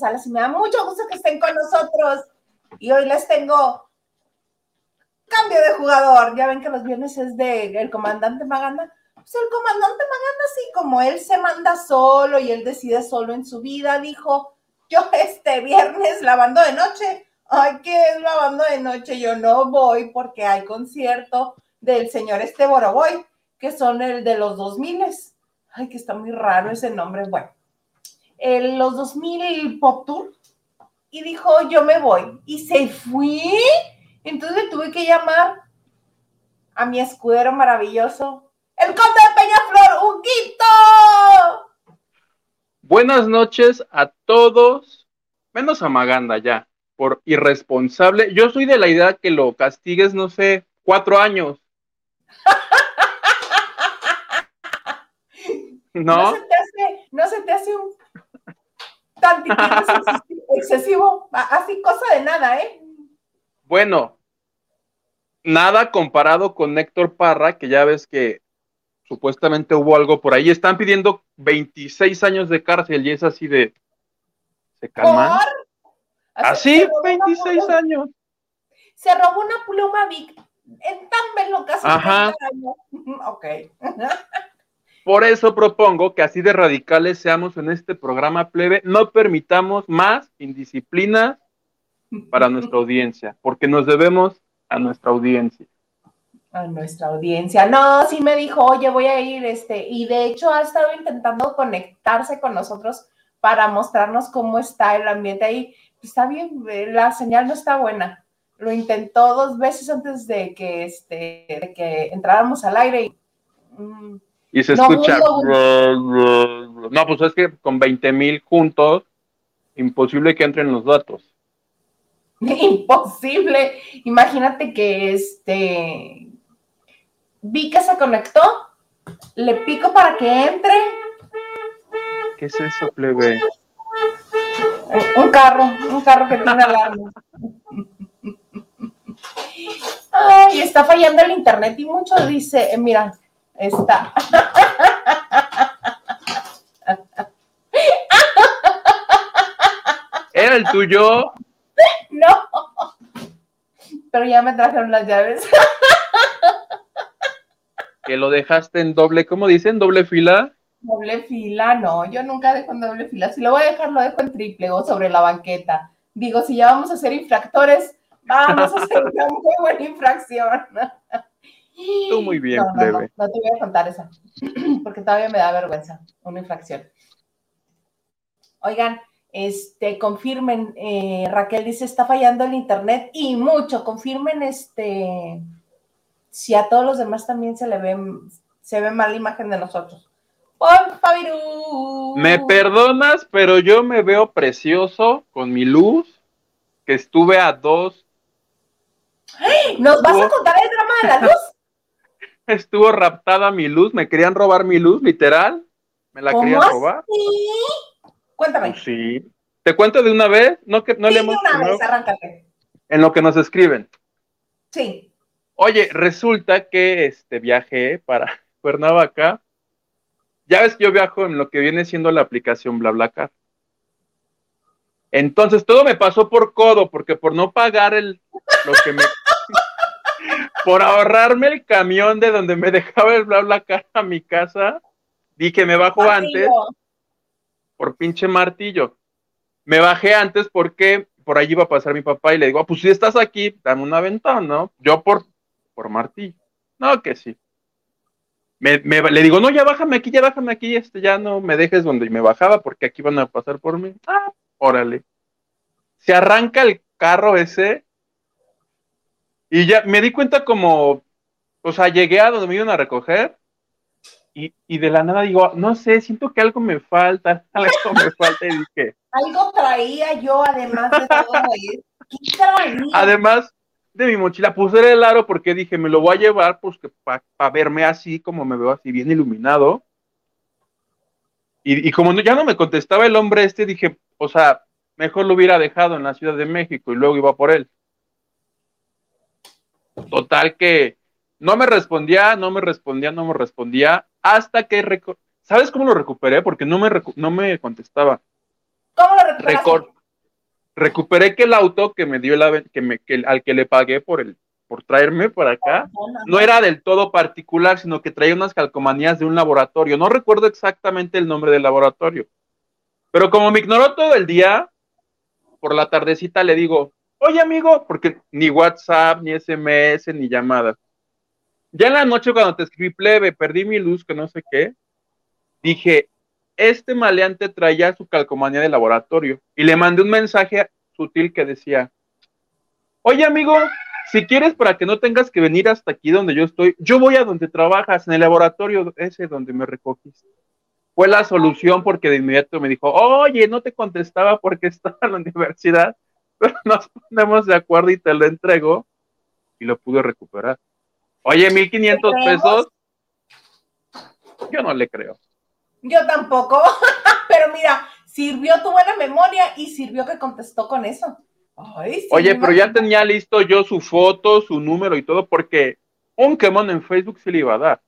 Salas y me da mucho gusto que estén con nosotros. Y hoy les tengo cambio de jugador. Ya ven que los viernes es de el comandante Maganda. Pues el comandante Maganda, así como él se manda solo y él decide solo en su vida, dijo, yo este viernes lavando de noche. Ay, ¿qué es lavando de noche? Yo no voy porque hay concierto del señor este Boroboy, que son el de los 2000. Ay, que está muy raro ese nombre. Bueno, el, los 2000 Pop Tour. Y dijo, yo me voy. Y se fue. Entonces tuve que llamar a mi escudero maravilloso, el conde de Peñaflor, Huguito. Buenas noches a todos, menos a Maganda ya, por irresponsable. Yo soy de la idea que lo castigues, no sé, cuatro años. ¿No? ¿No se te hace, un tantito excesivo? Así cosa de nada, ¿eh? Bueno, nada comparado con Héctor Parra, que ya ves que supuestamente hubo algo por ahí. Están pidiendo 26 años de cárcel y es así de... ¿Se calman? Así, 26 años. Se robó una pluma Vic en tan velo casi Ajá. Ok. Por eso propongo que así de radicales seamos en este programa plebe, no permitamos más indisciplinas para nuestra audiencia, porque nos debemos a nuestra audiencia. A nuestra audiencia. No, sí me dijo, oye, voy a ir, este, y de hecho ha estado intentando conectarse con nosotros para mostrarnos cómo está el ambiente ahí. Está bien, eh, la señal no está buena. Lo intentó dos veces antes de que, este, de que entráramos al aire y... Mm, y se escucha. No, pues es que con 20 mil juntos, imposible que entren los datos. Imposible. Imagínate que este. Vi que se conectó. Le pico para que entre. ¿Qué es eso, plebe? Un carro, un carro que tiene alarma. Ay, está fallando el internet y mucho dice, eh, mira, está. ¿Era el tuyo? No. Pero ya me trajeron las llaves. Que lo dejaste en doble, ¿cómo dicen? ¿Doble fila? Doble fila, no, yo nunca dejo en doble fila. Si lo voy a dejar, lo dejo en triple o sobre la banqueta. Digo, si ya vamos a ser infractores, vamos a hacer una muy buena infracción. Tú muy bien, no, no, no, te voy a contar esa, porque todavía me da vergüenza, una infracción. Oigan, este, confirmen, eh, Raquel dice, está fallando el internet y mucho, confirmen este, si a todos los demás también se le ve, se ve mala imagen de nosotros. Me perdonas, pero yo me veo precioso con mi luz, que estuve a dos. ¿Nos vas a contar el drama de la luz? Estuvo raptada mi luz, me querían robar mi luz, literal. Me la querían robar. Cuéntame. Pues sí. ¿Te cuento de una vez? No, que, no sí, le hemos, de una vez, arráncate. En lo que nos escriben. Sí. Oye, resulta que este viajé para Cuernavaca. Ya ves que yo viajo en lo que viene siendo la aplicación BlaBlaCar. Entonces todo me pasó por codo, porque por no pagar el lo que me por ahorrarme el camión de donde me dejaba el BlaBlaCar a mi casa, dije me bajo antes por pinche martillo. Me bajé antes porque por allí iba a pasar mi papá y le digo, ah, pues si estás aquí, dame una ventana, ¿no? Yo por, por martillo. No, que sí. Me, le digo, no, ya bájame aquí, ya bájame aquí, este, ya no me dejes donde me bajaba porque aquí van a pasar por mí. Ah, órale. Se arranca el carro ese y ya me di cuenta como, o sea, llegué a donde me iban a recoger y, y, de la nada digo, no sé, siento que algo me falta, algo me falta y dije. Algo traía yo además de todo ¿Qué traía? Además de mi mochila, puse el aro porque dije, me lo voy a llevar pues para verme así, como me veo así, bien iluminado. Y, y como ya no me contestaba el hombre este, dije, o sea, mejor lo hubiera dejado en la Ciudad de México y luego iba por él. Total que no me respondía, no me respondía, no me respondía, hasta que, ¿sabes cómo lo recuperé? Porque no me, no me contestaba. ¿Cómo lo recuperaste? Recuperé que el auto que me dio la, que me, que, al que le pagué por el, por traerme para acá, no era del todo particular, sino que traía unas calcomanías de un laboratorio. No recuerdo exactamente el nombre del laboratorio. Pero como me ignoró todo el día, por la tardecita le digo, oye amigo, porque ni WhatsApp, ni SMS, ni llamadas. Ya en la noche cuando te escribí plebe, perdí mi luz, que no sé qué, dije, este maleante traía su calcomanía de laboratorio y le mandé un mensaje sutil que decía, oye amigo, si quieres para que no tengas que venir hasta aquí donde yo estoy, yo voy a donde trabajas, en el laboratorio ese donde me recogiste. Fue la solución porque de inmediato me dijo, oye, no te contestaba porque estaba en la universidad, pero nos ponemos de acuerdo y te lo entrego y lo pude recuperar. Oye, 1500 pesos, yo no le creo. Yo tampoco, pero mira, sirvió tu buena memoria y sirvió que contestó con eso. Ay, sí, Oye, pero ya tenía listo yo su foto, su número y todo, porque un quemón en Facebook se le iba a dar.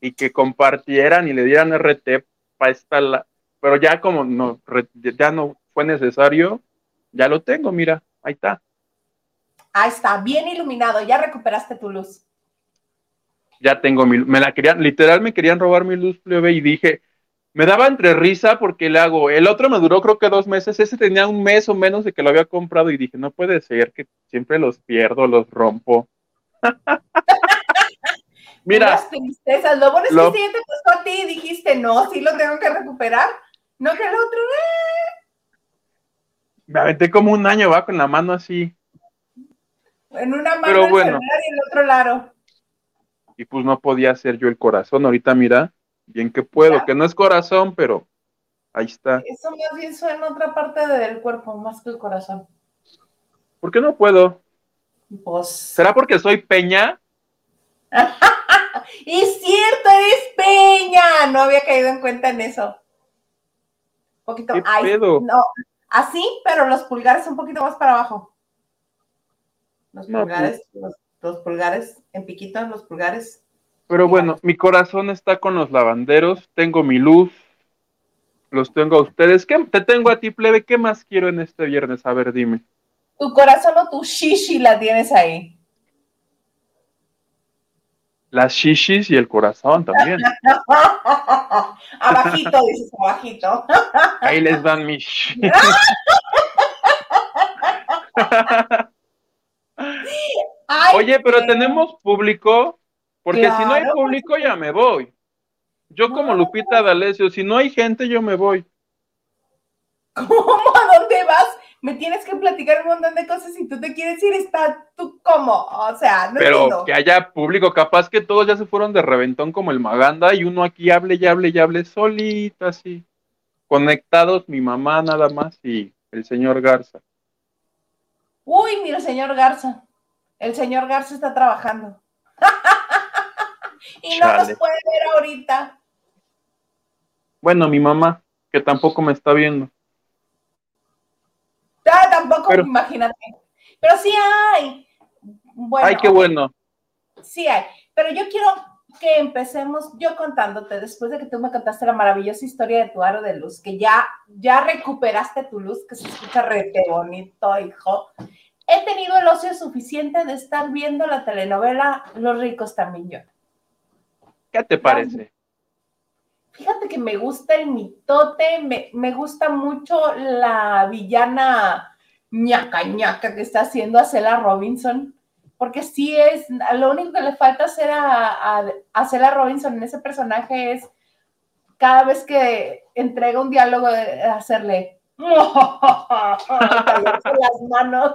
Y que compartieran y le dieran RT para esta la... Pero ya como no, ya no fue necesario, ya lo tengo, mira, ahí está. Ahí está, bien iluminado, ya recuperaste tu luz. Ya tengo mi, me la querían, literal me querían robar mi luz plebe y dije, me daba entre risa porque le hago, el otro me duró creo que dos meses, ese tenía un mes o menos de que lo había comprado y dije, no puede ser que siempre los pierdo, los rompo. Mira, Unas tristezas. Lo bueno es Lo- que sí te costó a ti y dijiste, no, sí lo tengo que recuperar. No que el otro, me aventé como un año, va con la mano así. en una mano Pero el bueno. celular y el otro lado. y pues no podía hacer yo el corazón. Ahorita mira, bien que puedo, que no es corazón, pero ahí está. Eso más bien suena otra parte del cuerpo, más que el corazón. ¿Por qué no puedo? Pues. ¿Será porque soy peña? Y es cierto, eres peña. No había caído en cuenta en eso. Un poquito. ¿Qué ay, pedo? no, así, pero los pulgares un poquito más para abajo. Los pulgares, los, los pulgares en piquito, los pulgares. Pero bueno, mi corazón está con los lavanderos, tengo mi luz, los tengo a ustedes. ¿Qué te tengo a ti, plebe? ¿Qué más quiero en este viernes? A ver, dime. Tu corazón o tu shishi la tienes ahí. Las shishis y el corazón también. abajito, dices, abajito. Ahí les dan mis. Ay, Oye, pero qué- tenemos público, porque si no hay público ya me voy. Yo como. Lupita D'Alessio, si no hay gente yo me voy. ¿Cómo? ¿A dónde vas? Me tienes que platicar un montón de cosas y tú te quieres ir, está tú cómo, o sea, no Pero entiendo. que haya público, capaz que todos ya se fueron de reventón como el Maganda y uno aquí hable y hable y hable solita así. Conectados mi mamá nada más y el señor Garza. Uy, mira, señor Garza. El señor Garza está trabajando. y no Chale. nos puede ver ahorita. Bueno, mi mamá, que tampoco me está viendo. Ah, tampoco, Pero- imagínate. Pero sí hay. Bueno, Ay, qué bueno. Sí hay. Pero yo quiero que empecemos yo contándote, después de que tú me contaste la maravillosa historia de tu aro de luz, que ya, ya recuperaste tu luz, que se escucha rete bonito, hijo. He tenido el ocio suficiente de estar viendo la telenovela Los ricos también lloran. ¿Qué te parece? Fíjate que me gusta el mitote, me, me gusta mucho la villana ñaca ñaca que está haciendo a Cela Robinson, porque sí es, lo único que le falta hacer a, a, Cela Robinson en ese personaje es cada vez que entrega un diálogo de hacerle las manos.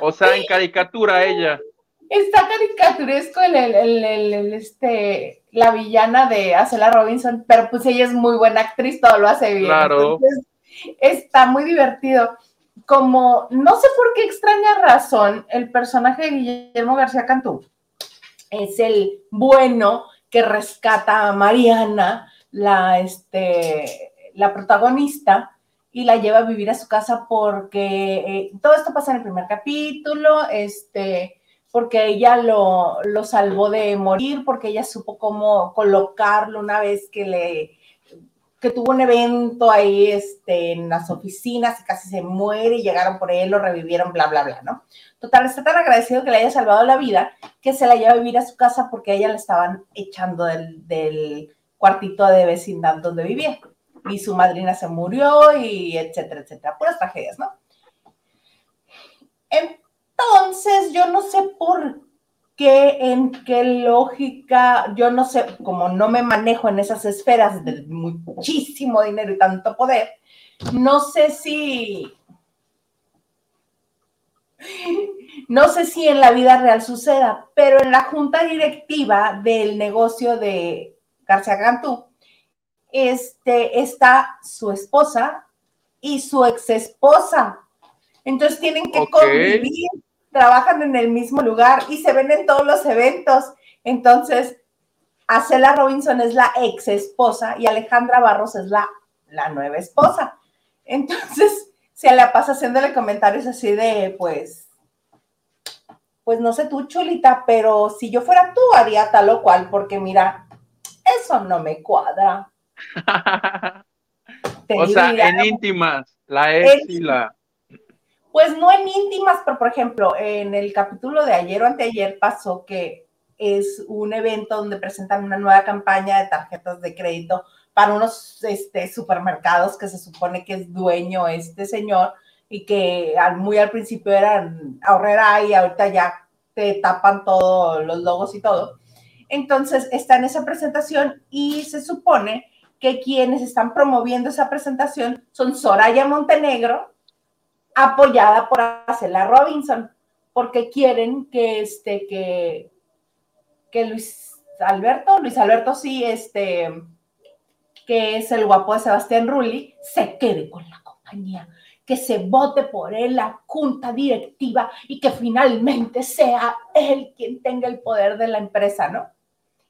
O sea, en caricatura ella. Está caricaturesco el, el- el- este, la villana de Acela Robinson, pero pues ella es muy buena actriz, todo lo hace bien. Claro. Entonces, está muy divertido. Como, no sé por qué extraña razón, el personaje de Guillermo García Cantú es el bueno que rescata a Mariana, la, este, la protagonista, y la lleva a vivir a su casa porque eh, todo esto pasa en el primer capítulo, este, porque ella lo, lo salvó de morir, porque ella supo cómo colocarlo una vez que le que tuvo un evento ahí este, en las oficinas y casi se muere y llegaron por él, lo revivieron, bla, bla, bla, ¿no? Total, está tan agradecido que le haya salvado la vida que se la lleva a vivir a su casa porque ella le estaban echando del, del cuartito de vecindad donde vivía. Y su madrina se murió y etcétera, etcétera. Puras tragedias, ¿no? Entonces, yo no sé por qué, en qué lógica, yo no sé, como no me manejo en esas esferas de muchísimo dinero y tanto poder, no sé si, no sé si en la vida real suceda, pero en la junta directiva del negocio de García Cantú, este, está su esposa y su ex esposa. Entonces tienen que convivir trabajan en el mismo lugar y se ven en todos los eventos. Entonces, Acela Robinson es la ex esposa y Alejandra Barros es la, la nueva esposa. Entonces, se la pasa haciéndole comentarios así de, pues, pues no sé tú, chulita, pero si yo fuera tú, haría tal o cual, porque mira, eso no me cuadra. o sea, en íntimas, la ex y la pues no en íntimas, pero por ejemplo, en el capítulo de ayer o anteayer pasó que es un evento donde presentan una nueva campaña de tarjetas de crédito para unos este, supermercados que se supone que es dueño este señor y que muy al principio eran ahorrera y ahorita ya te tapan todos los logos y todo. Entonces está en esa presentación y se supone que quienes están promoviendo esa presentación son Soraya Montenegro, apoyada por Acela Robinson, porque quieren que este, que, que Luis Alberto, Luis Alberto sí, este, que es el guapo de Sebastián Rulli, se quede con la compañía, que se vote por él la junta directiva y que finalmente sea él quien tenga el poder de la empresa, ¿no?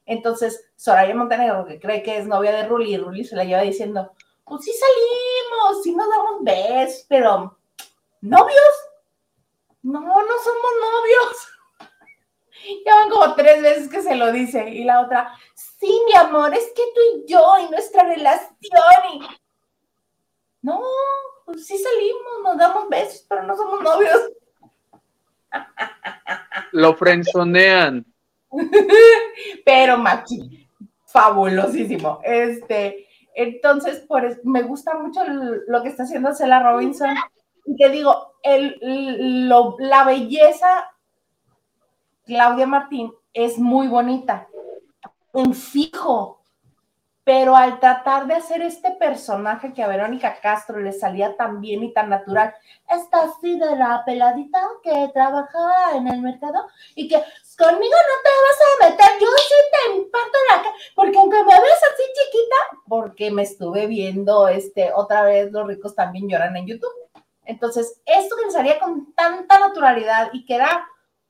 Entonces, Soraya Montenegro, que cree que es novia de Rulli, Rulli se la lleva diciendo, pues sí salimos, sí nos damos besos, pero ¿Novios? No, no somos novios. Ya van como tres veces que se lo dice. Y la otra, sí, mi amor, es que tú y yo y nuestra relación. Y... No, pues sí salimos, nos damos besos, pero no somos novios. Lo frenzonean. pero Maki, fabulosísimo. Este, entonces, por, me gusta mucho lo que está haciendo Cela Robinson y te digo, el, la belleza, Claudia Martín, es muy bonita, en fijo, pero al tratar de hacer este personaje que a Verónica Castro le salía tan bien y tan natural, esta así de la peladita que trabajaba en el mercado y que conmigo no te vas a meter, yo sí te imparto la cara, porque aunque me ves así chiquita, porque me estuve viendo este otra vez los ricos también lloran en YouTube. Entonces, esto que salía con tanta naturalidad y que era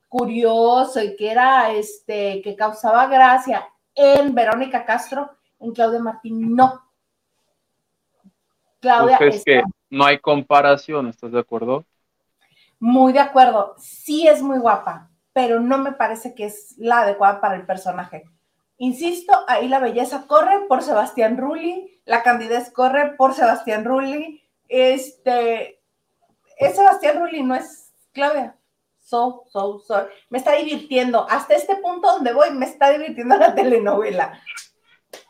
curioso y que era, este, que causaba gracia en Verónica Castro, en Claudia Martín, no. Claudia es que no hay comparación, ¿estás de acuerdo? Muy de acuerdo. Sí es muy guapa, pero no me parece que es la adecuada para el personaje. Insisto, ahí la belleza corre por Sebastián Rulli, la candidez corre por Sebastián Rulli. Este, es Sebastián Rulli, no es Claudia. So, so, so. Me está divirtiendo. Hasta este punto donde voy, me está divirtiendo la telenovela.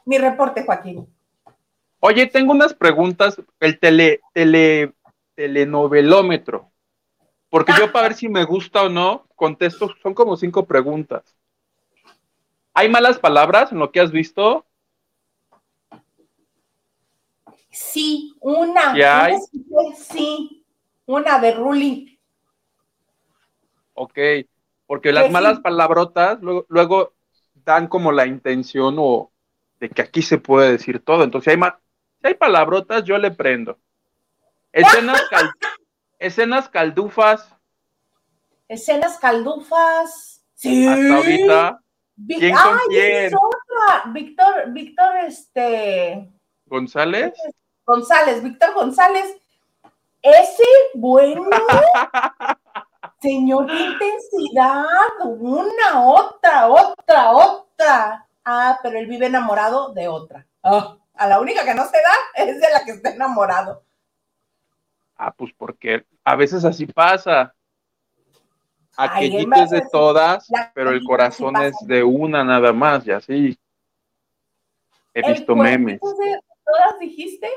Mi reporte, Joaquín. Oye, tengo unas preguntas. El tele, tele, telenovelómetro. Porque yo, para ver si me gusta o no, contesto, son como cinco preguntas. ¿Hay malas palabras en lo que has visto? Sí, una. ¿Ya hay? Sí. Una de Ruli. Ok, porque las malas palabrotas luego, dan como la intención o de que aquí se puede decir todo. Entonces, si hay, si hay palabrotas, yo le prendo. Escenas, escenas caldufas. Escenas caldufas. Sí. Hasta ahorita. ¿Quién con quién? Víctor, Víctor, este. ¿González? González, Víctor González ese, bueno. Señor, qué intensidad. Una, otra, otra, otra. Ah, pero él vive enamorado de otra. Ah, A la única que no se da es de la que está enamorado. Ah, pues porque a veces así pasa. Aquellito es de todas, pero el corazón es de una nada más, y así. He ¿El visto memes. de todas dijiste?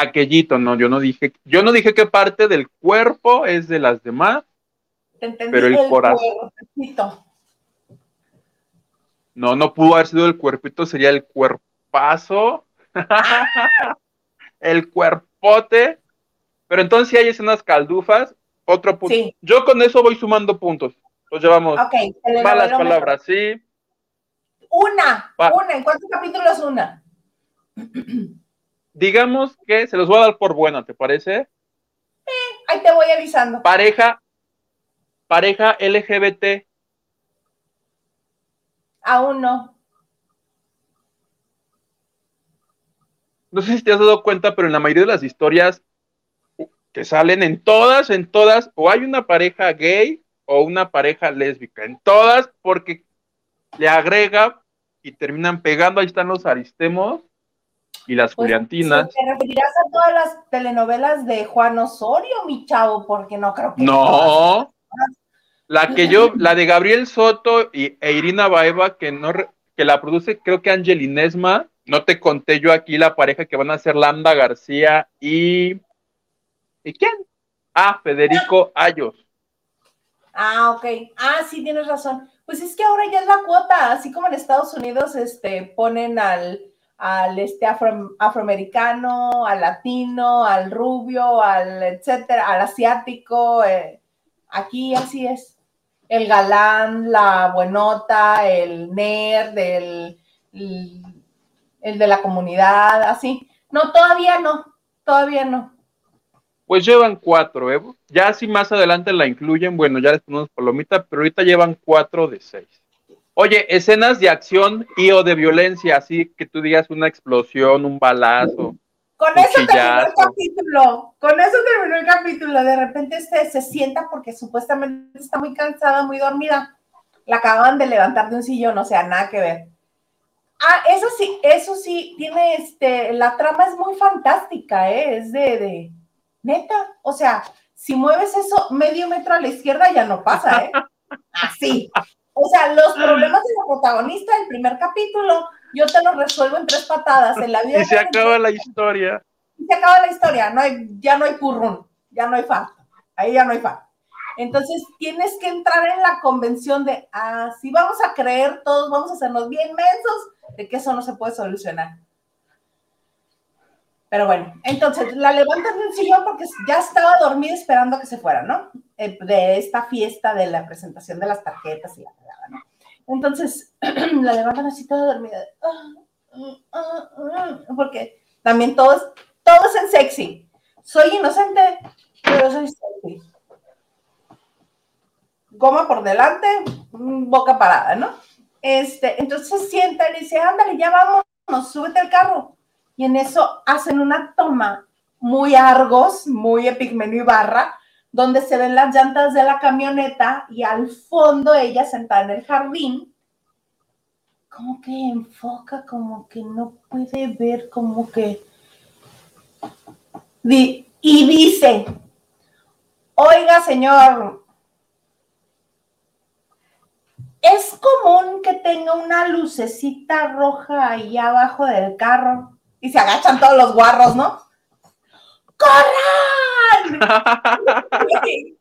Aquellito, no, yo no dije, yo no dije qué parte del cuerpo es de las demás. Te. Pero el corazón. cuerpito. No, no pudo haber sido el cuerpito, sería el cuerpazo. el cuerpote. Pero entonces si hay escenas caldufas, otro punto. Sí. Yo con eso voy sumando puntos. Nos llevamos Ok. malas palabras, sí. Una, Va. una. ¿En cuántos capítulos una? Digamos que se los voy a dar por buena, ¿te parece? Ahí te voy avisando. Pareja, pareja LGBT. Aún no. No sé si te has dado cuenta, pero en la mayoría de las historias que salen en todas, en todas, o hay una pareja gay o una pareja lésbica. En todas, porque le agrega y terminan pegando. Ahí están los aristemos y las Pues, Juliantinas. ¿Te referirás a todas las telenovelas de Juan Osorio, mi chavo? Porque no creo que. No. La que yo, la de Gabriel Soto y, e Irina Baeva, que no que la produce, creo que Angelinesma. No te conté yo aquí la pareja que van a ser Lambda García y. ¿Y quién? Ah, Federico Ayos. Ah, ok. Ah, sí, tienes razón. Pues es que ahora ya es la cuota, así como en Estados Unidos este, ponen al, al este afro- afroamericano, al latino, al rubio, al etcétera, al asiático. eh, aquí así es. El galán, la buenota, el nerd, el, el, de la comunidad, así. No, todavía no, todavía no. Pues llevan cuatro, ¿eh? Ya si más adelante la incluyen, bueno, ya les ponemos palomita, pero ahorita llevan cuatro de seis. Oye, escenas de acción y o de violencia, así que tú digas una explosión, un balazo. Con eso terminó el capítulo. Con eso terminó el capítulo. De repente este se sienta porque supuestamente está muy cansada, muy dormida. La acaban de levantar de un sillón, o sea, nada que ver. Ah, eso sí, eso sí, tiene este, la trama es muy fantástica, ¿eh? Es de, de, neta, o sea, si mueves eso medio metro a la izquierda ya no pasa, ¿eh? Así. O sea, los problemas de la protagonista del primer capítulo, yo te los resuelvo en tres patadas. En la vida Y se acaba la historia. y se acaba la historia, no hay, ya no hay purrún, ya no hay fa, ahí ya no hay fa. Entonces tienes que entrar en la convención de, ah, sí vamos a creer todos, vamos a hacernos bien mensos, de que eso no se puede solucionar. Pero bueno, entonces la levantan del sillón porque ya estaba dormida esperando que se fuera, ¿no? Eh, de esta fiesta de la presentación de las tarjetas y la fregada, ¿no? Entonces la levantan así toda dormida, porque también todo es, todo es en sexy. Soy inocente, pero soy sexy. Goma por delante, mm, boca parada, ¿no? Este, entonces se sienta y dice, ándale, ya vámonos, súbete al carro. Y en eso hacen una toma muy Argos, muy Epigmenio Ibarra, donde se ven las llantas de la camioneta y al fondo ella sentada en el jardín, como que enfoca, como que no puede ver, como que... Y dice, oiga señor, es común que tenga una lucecita roja ahí abajo del carro y se agachan todos los guarros, ¿no? ¡Corran!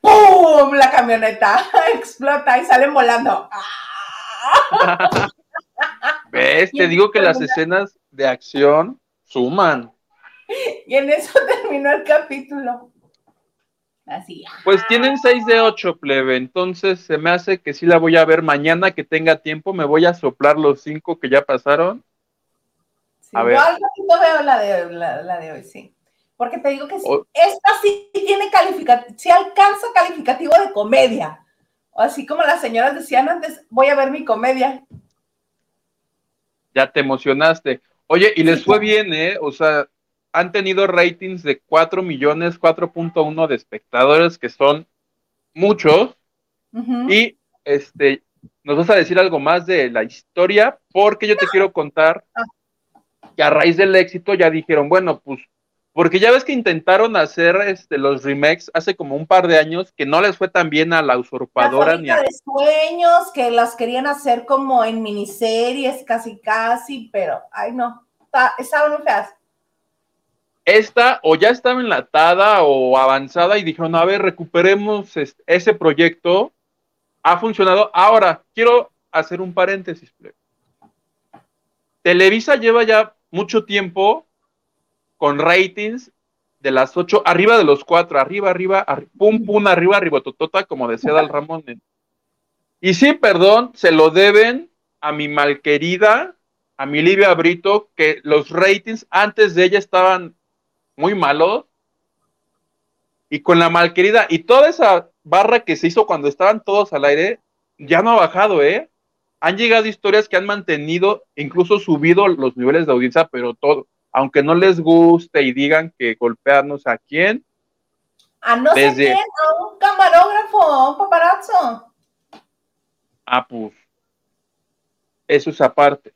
¡Pum! La camioneta explota y salen volando. ¿Ves? Te digo que las escenas de acción suman. Y en eso terminó el capítulo. Así. Pues tienen 6 de 8, plebe. Entonces se me hace que sí la voy a ver mañana que tenga tiempo. Me voy a soplar los 5 que ya pasaron. Yo ver. al ratito veo la de, la, la de hoy, sí. Porque te digo que sí, O- esta sí tiene calificativo, sí alcanza calificativo de comedia. Así como las señoras decían antes, voy a ver mi comedia. Ya te emocionaste. Oye, y les Sí. fue bien, ¿eh? O sea, han tenido ratings de 4 millones, 4.1 de espectadores, que son muchos. Y este nos vas a decir algo más de la historia, porque yo te quiero contar que a raíz del éxito ya dijeron, bueno, pues, porque ya ves que intentaron hacer este, los remakes hace como un par de años que no les fue tan bien a la usurpadora la ni a... de sueños que las querían hacer como en miniseries casi casi, pero ay no, estaban muy feas. Esta o ya estaba enlatada o avanzada y dijeron, a ver, recuperemos ese proyecto ha funcionado. Ahora, quiero hacer un paréntesis. Televisa lleva ya mucho tiempo con ratings de las ocho, arriba de los cuatro, arriba, arriba, pum, pum, arriba, arriba, totota, como decía Dal Ramón. Y sí, perdón, se lo deben a mi malquerida, a mi Livia Brito, que los ratings antes de ella estaban muy malos. Y con la malquerida y toda esa barra que se hizo cuando estaban todos al aire ya no ha bajado, ¿eh? Han llegado historias que han mantenido, incluso subido los niveles de audiencia, pero todo, aunque no les guste y digan que golpearnos a quién. A no quién, a un camarógrafo, a un paparazzo. Ah, pues. Eso es aparte.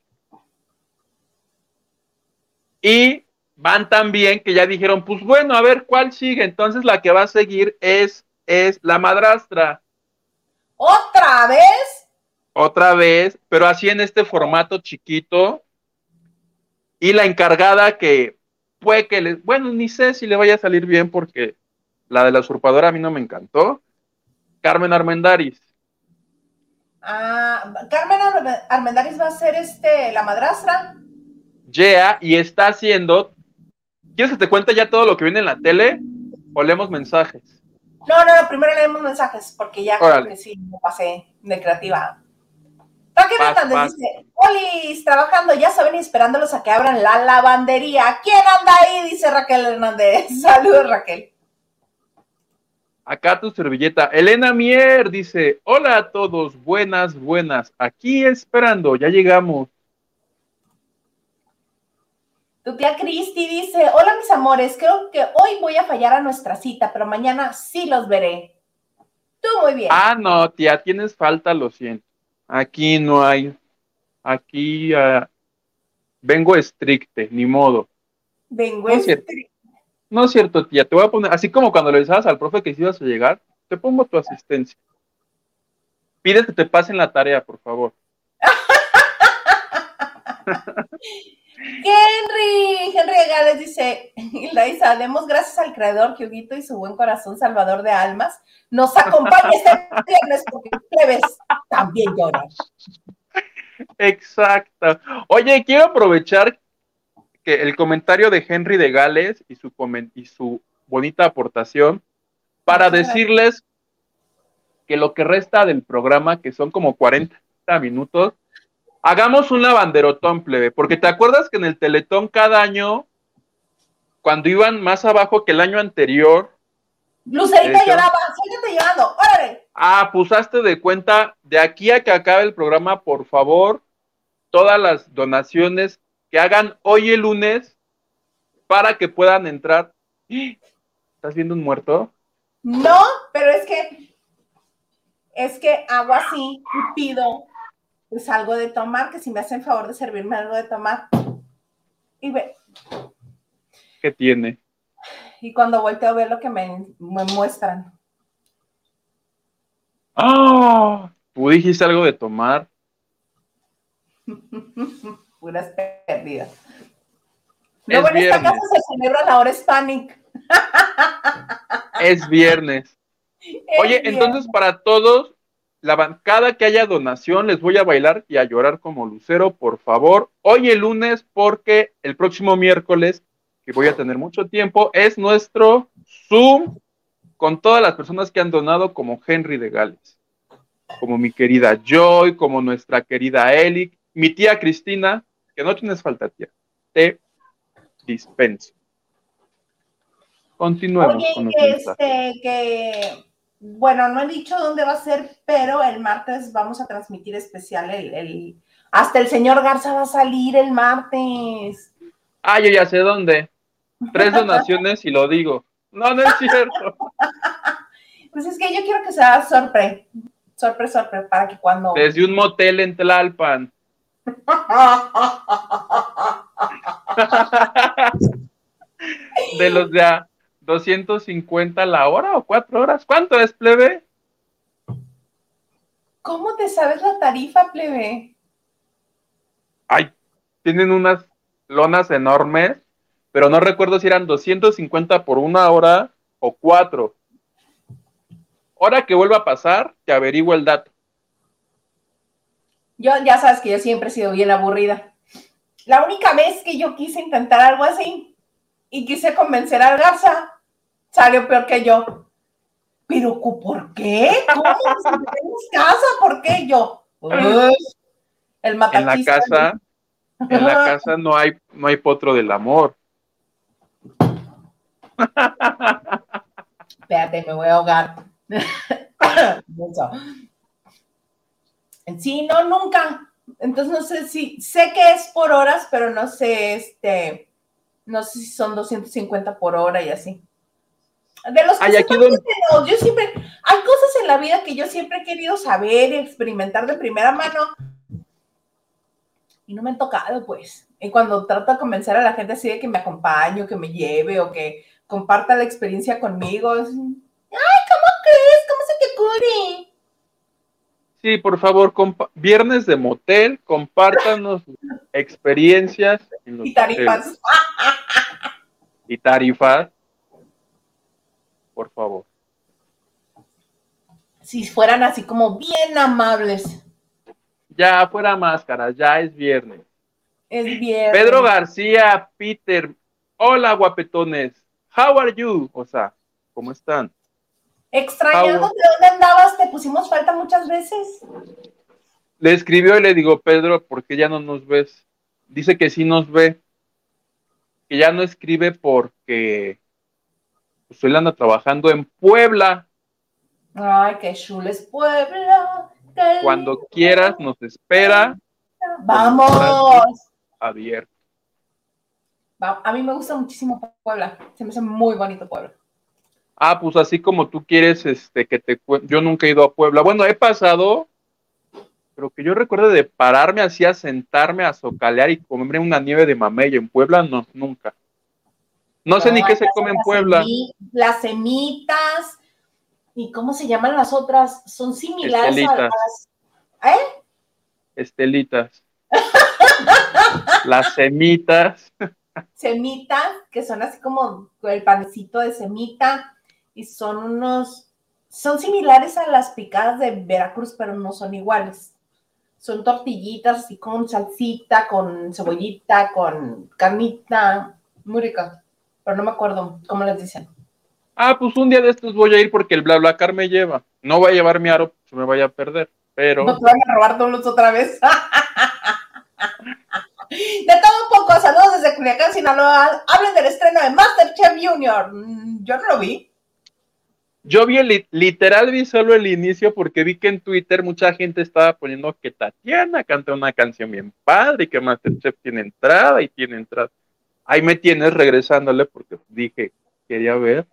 Y van también que ya dijeron, pues bueno, a ver cuál sigue. Entonces la que va a seguir es es la madrastra. ¿Otra vez? Otra vez, pero así en este formato chiquito. Y la encargada que fue que le, bueno, ni sé si le vaya a salir bien porque la de la usurpadora a mí no me encantó. Carmen Armendaris. Ah, Carmen Armendaris va a ser este, la madrastra. Yeah, y está haciendo. ¿Quieres que te cuente ya todo lo que viene en la tele? O leemos mensajes. No, no, no, primero leemos mensajes, porque ya creo que sí me pasé de creativa. Raquel Hernández dice, Olis, trabajando, ya saben, esperándolos a que abran la lavandería. ¿Quién anda ahí? Dice Raquel Hernández. Saludos, Raquel. Acá tu servilleta. Elena Mier dice, hola a todos, buenas, buenas. Aquí esperando, ya llegamos. Tu tía Cristi dice, hola mis amores, creo que hoy voy a fallar a nuestra cita, pero mañana sí los veré. Tú muy bien. Ah, no, tía, tienes falta, lo siento. Aquí no hay, aquí uh, vengo estricte, ni modo. Vengo estricte. No es cierto, tía, te voy a poner, así como cuando le decías al profe que si ibas a llegar, te pongo tu asistencia. Pides que te pasen la tarea, por favor. Henry, Henry Gales dice, Laisa, demos gracias al creador, Huguito y su buen corazón salvador de almas, nos acompaña este viernes porque plebes también lloran. Exacto. Oye, quiero aprovechar que el comentario de Henry de Gales y su, y su bonita aportación para decirles que lo que resta del programa, que son como 40 minutos, Hagamos un lavanderotón, plebe, porque te acuerdas que en el Teletón cada año, cuando iban más abajo que el año anterior. Lucerita lloraba, síguete llorando, órale. Ah, pusaste de cuenta, de aquí a que acabe el programa, por favor, todas las donaciones que hagan hoy el lunes para que puedan entrar. ¿Estás viendo un muerto? No, pero es que es que hago así y pido pues algo de tomar, que si me hacen favor de servirme algo de tomar. Y ve. ¿Qué tiene? Y cuando volteo a ver lo que me, muestran. ¡Ah! ¿Tú dijiste algo de tomar? Puras perdidas. Luego en esta casa se celebra la hora Hispanic. es viernes. Oye, entonces para todos, la bancada que haya donación, les voy a bailar y a llorar como lucero, por favor. Hoy el lunes, porque el próximo miércoles, que voy a tener mucho tiempo, es nuestro Zoom con todas las personas que han donado, como Henry de Gales, como mi querida Joy, como nuestra querida Eli, mi tía Cristina, que no tienes falta, tía. Te dispenso. Continuemos con este, que bueno, no he dicho dónde va a ser, pero el martes vamos a transmitir especial el, hasta el señor Garza va a salir el martes. Ah, yo ya sé dónde. Tres donaciones y lo digo. No, no es cierto. Pues es que yo quiero que sea sorpresa. Sorpresa, sorpresa, para que cuando. Desde un motel en Tlalpan. de los de a 250 la hora o cuatro horas. ¿Cuánto es, plebe? ¿Cómo te sabes la tarifa, plebe? Ay, tienen unas lonas enormes, pero no recuerdo si eran 250 por una hora o cuatro. Hora que vuelva a pasar, te averiguo el dato. Yo, ya sabes que yo siempre he sido bien aburrida. La única vez que yo quise intentar algo así y quise convencer al Garza, salió peor que yo. Pero, ¿por qué? ¿Cómo? tenemos casa, ¿por qué yo? el en la casa, en la casa no hay, no hay potro del amor. Espérate, me voy a ahogar. sí, no, nunca. Entonces no sé si, sé que es por horas, pero no sé, este, no sé si son 250 por hora y así. De los que yo siempre, hay cosas en la vida que yo siempre he querido saber y experimentar de primera mano y no me han tocado, pues. Y cuando trato de convencer a la gente así de que me acompañe o que me lleve o que comparta la experiencia conmigo, ay, ¿cómo crees? ¿Cómo se te ocurre? Sí, por favor, viernes de motel, compártanos experiencias. y tarifas. y tarifas por favor. Si fueran así como bien amables. Ya fuera máscara, ya es viernes. Es viernes. Pedro García, Peter, hola guapetones, how are you? O sea, ¿cómo están? Extrañando de dónde andabas, te pusimos falta muchas veces. Le escribió y le digo, Pedro, ¿por qué ya no nos ves? Dice que sí nos ve, que ya no escribe porque pues él anda trabajando en Puebla. Ay, qué chulo es Puebla. Cuando quieras, nos espera. Vamos. Abierto. A mí me gusta muchísimo Puebla. Se me hace muy bonito Puebla. Ah, pues así como tú quieres, este, que te yo nunca he ido a Puebla. Bueno, he pasado, pero que yo recuerdo de pararme así a sentarme a socalear y comerme una nieve de mamey en Puebla, no, nunca. No sé ni qué se come en Puebla. las semitas y cómo se llaman las otras, son similares a las. ¿Eh? Estelitas. las semitas. Semitas, que son así como el panecito de semita, y son unos, son similares a las picadas de Veracruz, pero no son iguales. Son tortillitas así con salsita, con cebollita, con carnita, muy rica pero no me acuerdo cómo les dicen. Ah, pues un día de estos voy a ir porque el BlaBlaCar me lleva. No voy a llevar mi aro, se me vaya a perder, pero... No te van a robar todos otra vez. de todo un poco, saludos desde Culiacán, Sinaloa. Hablen del estreno de Masterchef Junior. Mm, yo no lo vi. Yo vi el, literal, vi solo el inicio porque vi que en Twitter mucha gente estaba poniendo que Tatiana canta una canción bien padre y que Masterchef tiene entrada y tiene entrada ahí me tienes regresándole porque dije, quería ver.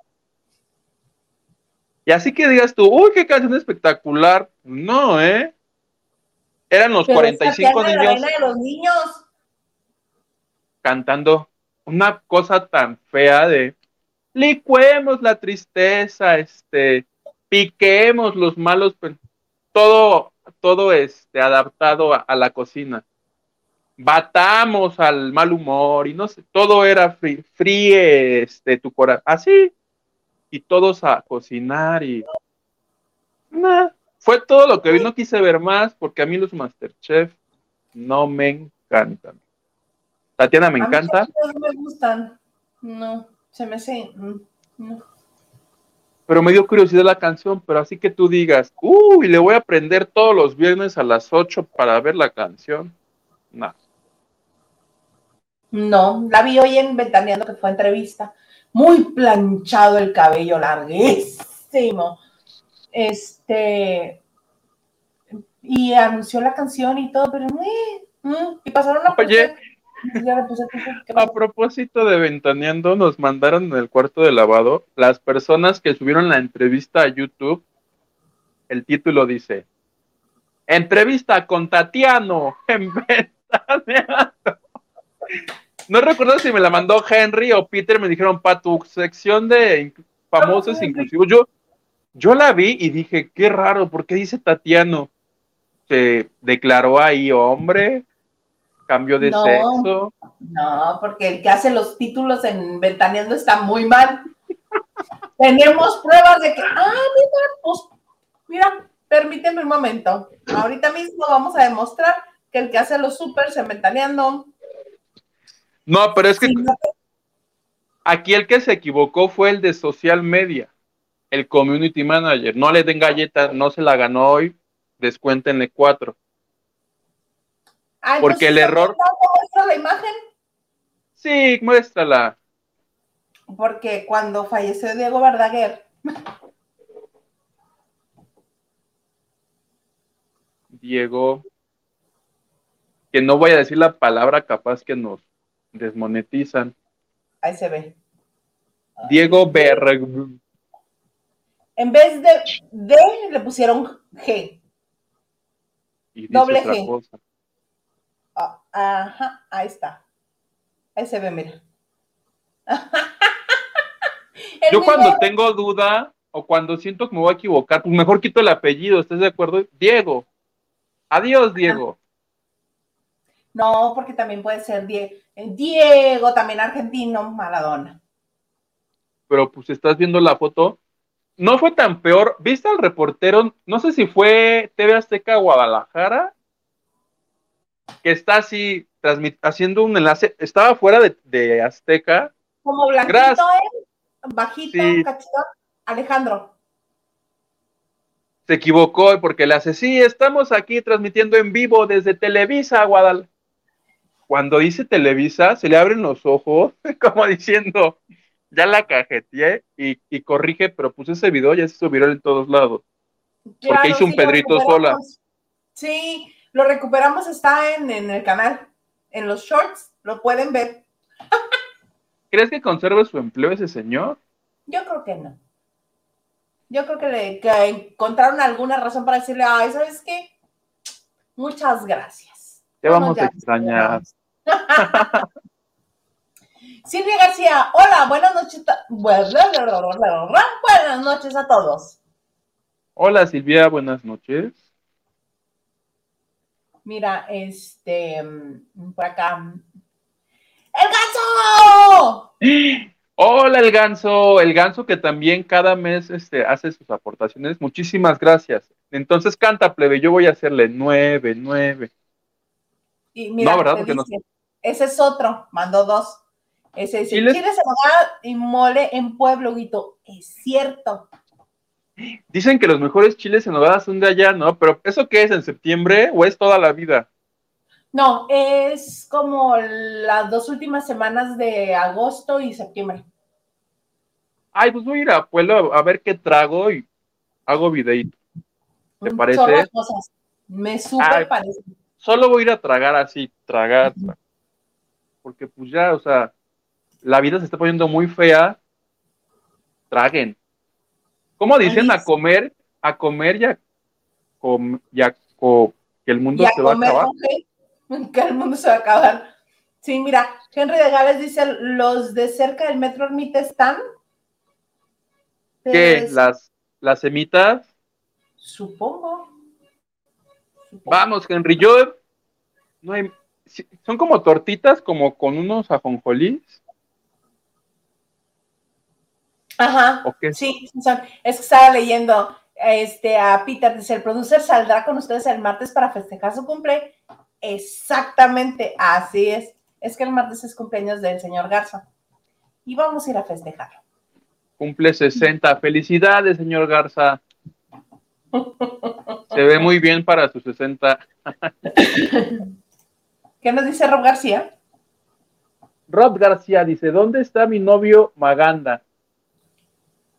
Y así que digas tú, uy, qué canción espectacular. No, ¿eh? Eran los 45 niños, de los niños cantando una cosa tan fea de licuemos la tristeza, este, piquemos los malos, todo, todo este, adaptado a la cocina batamos al mal humor y no sé, todo era fríe, este, tu corazón, así, y todos a cocinar y... fue todo lo que vi, no quise ver más porque a mí los Masterchef no me encantan. Tatiana me encanta. no me gustan, no, se me hace... Mm, no. Pero me dio curiosidad la canción, pero así que tú digas, uy, le voy a aprender todos los viernes a las 8 para ver la canción. No. No, la vi hoy en Ventaneando, que fue entrevista. Muy planchado el cabello, larguísimo. Este. Y anunció la canción y todo, pero. Eh, y pasaron la. Oye. a propósito de Ventaneando, nos mandaron en el cuarto de lavado las personas que subieron la entrevista a YouTube. El título dice: Entrevista con Tatiano en Ventaneando. No recuerdo si me la mandó Henry o Peter, me dijeron, para tu sección de famosos inclusivos. Yo, yo la vi y dije, qué raro, ¿por qué dice Tatiano? Se declaró ahí hombre, cambio de sexo. No, porque el que hace los títulos en Ventaneando está muy mal. Tenemos pruebas de que, ah, mira, pues, mira, permíteme un momento. Ahorita mismo vamos a demostrar que el que hace los supers en Ventaneando no, pero es que aquí el que se equivocó fue el de social media, el community manager. No le den galleta, no se la ganó hoy, descuéntenle cuatro. Porque el error. ¿Muestra la imagen? Sí, muéstrala. Porque cuando falleció Diego Verdaguer. Diego, que no voy a decir la palabra capaz que nos desmonetizan. Ahí se ve. Diego Berg. En vez de D le pusieron G. Doble G. Ah, ajá, ahí está. Ahí se ve, mira. Yo cuando tengo duda o cuando siento que me voy a equivocar, pues mejor quito el apellido, ¿estás de acuerdo? Diego. Adiós, Diego. No, porque también puede ser Diego, también argentino, Maradona. Pero pues estás viendo la foto. No fue tan peor. ¿Viste al reportero? No sé si fue TV Azteca Guadalajara, que está así haciendo un enlace. Estaba fuera de, Azteca. Como blanquito, ¿eh? bajito, cachito. Alejandro se equivocó porque le hace, sí, estamos aquí transmitiendo en vivo desde Televisa, Guadalajara cuando dice Televisa, se le abren los ojos, como diciendo, ya la cajeteé y, corrige, pero puse ese video ya se subió en todos lados. porque hizo un Pedrito sola. Sí, lo recuperamos, está en, el canal, en los shorts, lo pueden ver. ¿Crees que conserve su empleo ese señor? Yo creo que no. Yo creo que, le, que encontraron alguna razón para decirle, ay, ¿sabes qué? Muchas gracias. Te vamos a extrañar. Silvia García, hola, buenas noches. Buenas noches a todos. Hola Silvia, buenas noches. Mira, este, por acá. ¡El ganso! Hola el ganso, el ganso que también cada mes este, hace sus aportaciones. Muchísimas gracias. Entonces canta, plebe, yo voy a hacerle nueve, nueve. Y mira, ese es otro, mandó dos. Ese dice, Chile se y mole en pueblo, Guito. Es cierto. Dicen que los mejores chiles en nogada son de allá, ¿no? Pero ¿eso qué es? ¿En septiembre o es toda la vida? No, es como las dos últimas semanas de agosto y septiembre. Ay, pues voy a ir a Pueblo a ver qué trago y hago videito. ¿Te parece? Cosas. Me súper parece solo voy a ir a tragar así, tragar. Porque pues ya, o sea, la vida se está poniendo muy fea. Traguen. ¿Cómo dicen a comer? A comer ya, ya que el mundo se va a acabar. Que el mundo se va a acabar. Sí, mira, Henry de Gales dice, los de cerca del Metro Ermita están. ¿Qué? ¿Las, las semitas? Supongo. Vamos, Henry, yo no hay, son como tortitas como con unos ajonjolís. Ajá. Sí, es que estaba leyendo este, a Peter, dice, el producer saldrá con ustedes el martes para festejar su cumple. Exactamente, así es. Es que el martes es cumpleaños del señor Garza. Y vamos a ir a festejar. Cumple 60. Felicidades, señor Garza. Se ve muy bien para sus 60. ¿Qué nos dice Rob García? Rob García dice, ¿dónde está mi novio Maganda?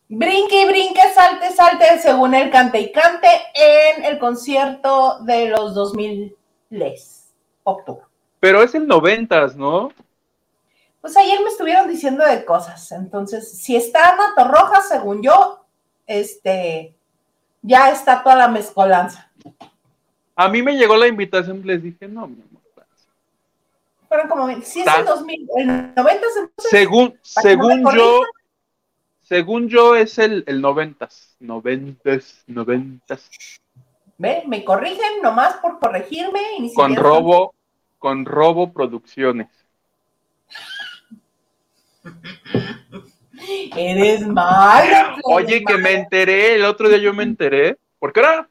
Brinque y brinque, salte, salte, según él cante y cante en el concierto de los 2000 les, octubre. Pero es el noventas, ¿no? Pues ayer me estuvieron diciendo de cosas, entonces, si está Ana Torroja, según yo, este, ya está toda la mezcolanza. A mí me llegó la invitación, les dije, no, mi amor. Fueron como, si es el 2000, el 90 entonces, Según, según yo, según yo es el, el 90, 90, 90. ¿Ve? Me corrigen nomás por corregirme. Y ni Con robo, con robo producciones. Eres malo. Oye, que me enteré, el otro día yo me enteré, porque ahora,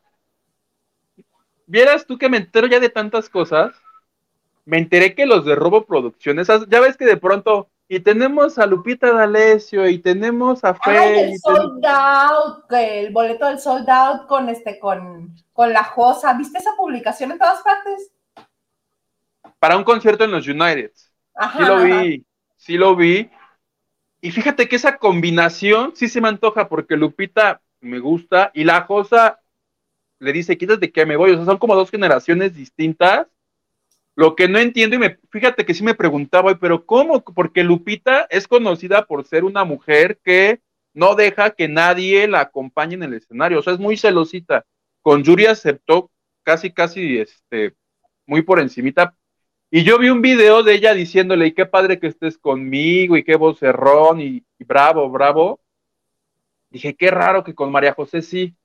vieras tú que me entero ya de tantas cosas, me enteré que los de Robo Producciones, ya ves que de pronto, y tenemos a Lupita D'Alessio, y tenemos a Ay, Fe, el y ten- sold out, el boleto del sold out con este, con, con la Josa. ¿Viste esa publicación en todas partes? para un concierto en los United. Ajá. Sí lo ajá. vi, sí lo vi. Y fíjate que esa combinación sí se me antoja porque Lupita me gusta y la Josa le dice, quítate que me voy. O sea, son como dos generaciones distintas. Lo que no entiendo y me, fíjate que sí me preguntaba, "Oye, pero ¿cómo? Porque Lupita es conocida por ser una mujer que no deja que nadie la acompañe en el escenario. O sea, es muy celosita. Con Yuri aceptó casi, casi, este, muy por encimita, y yo vi un video de ella diciéndole, y qué padre que estés conmigo, y qué vocerrón, y, y bravo, bravo. Dije, qué raro que con María José sí.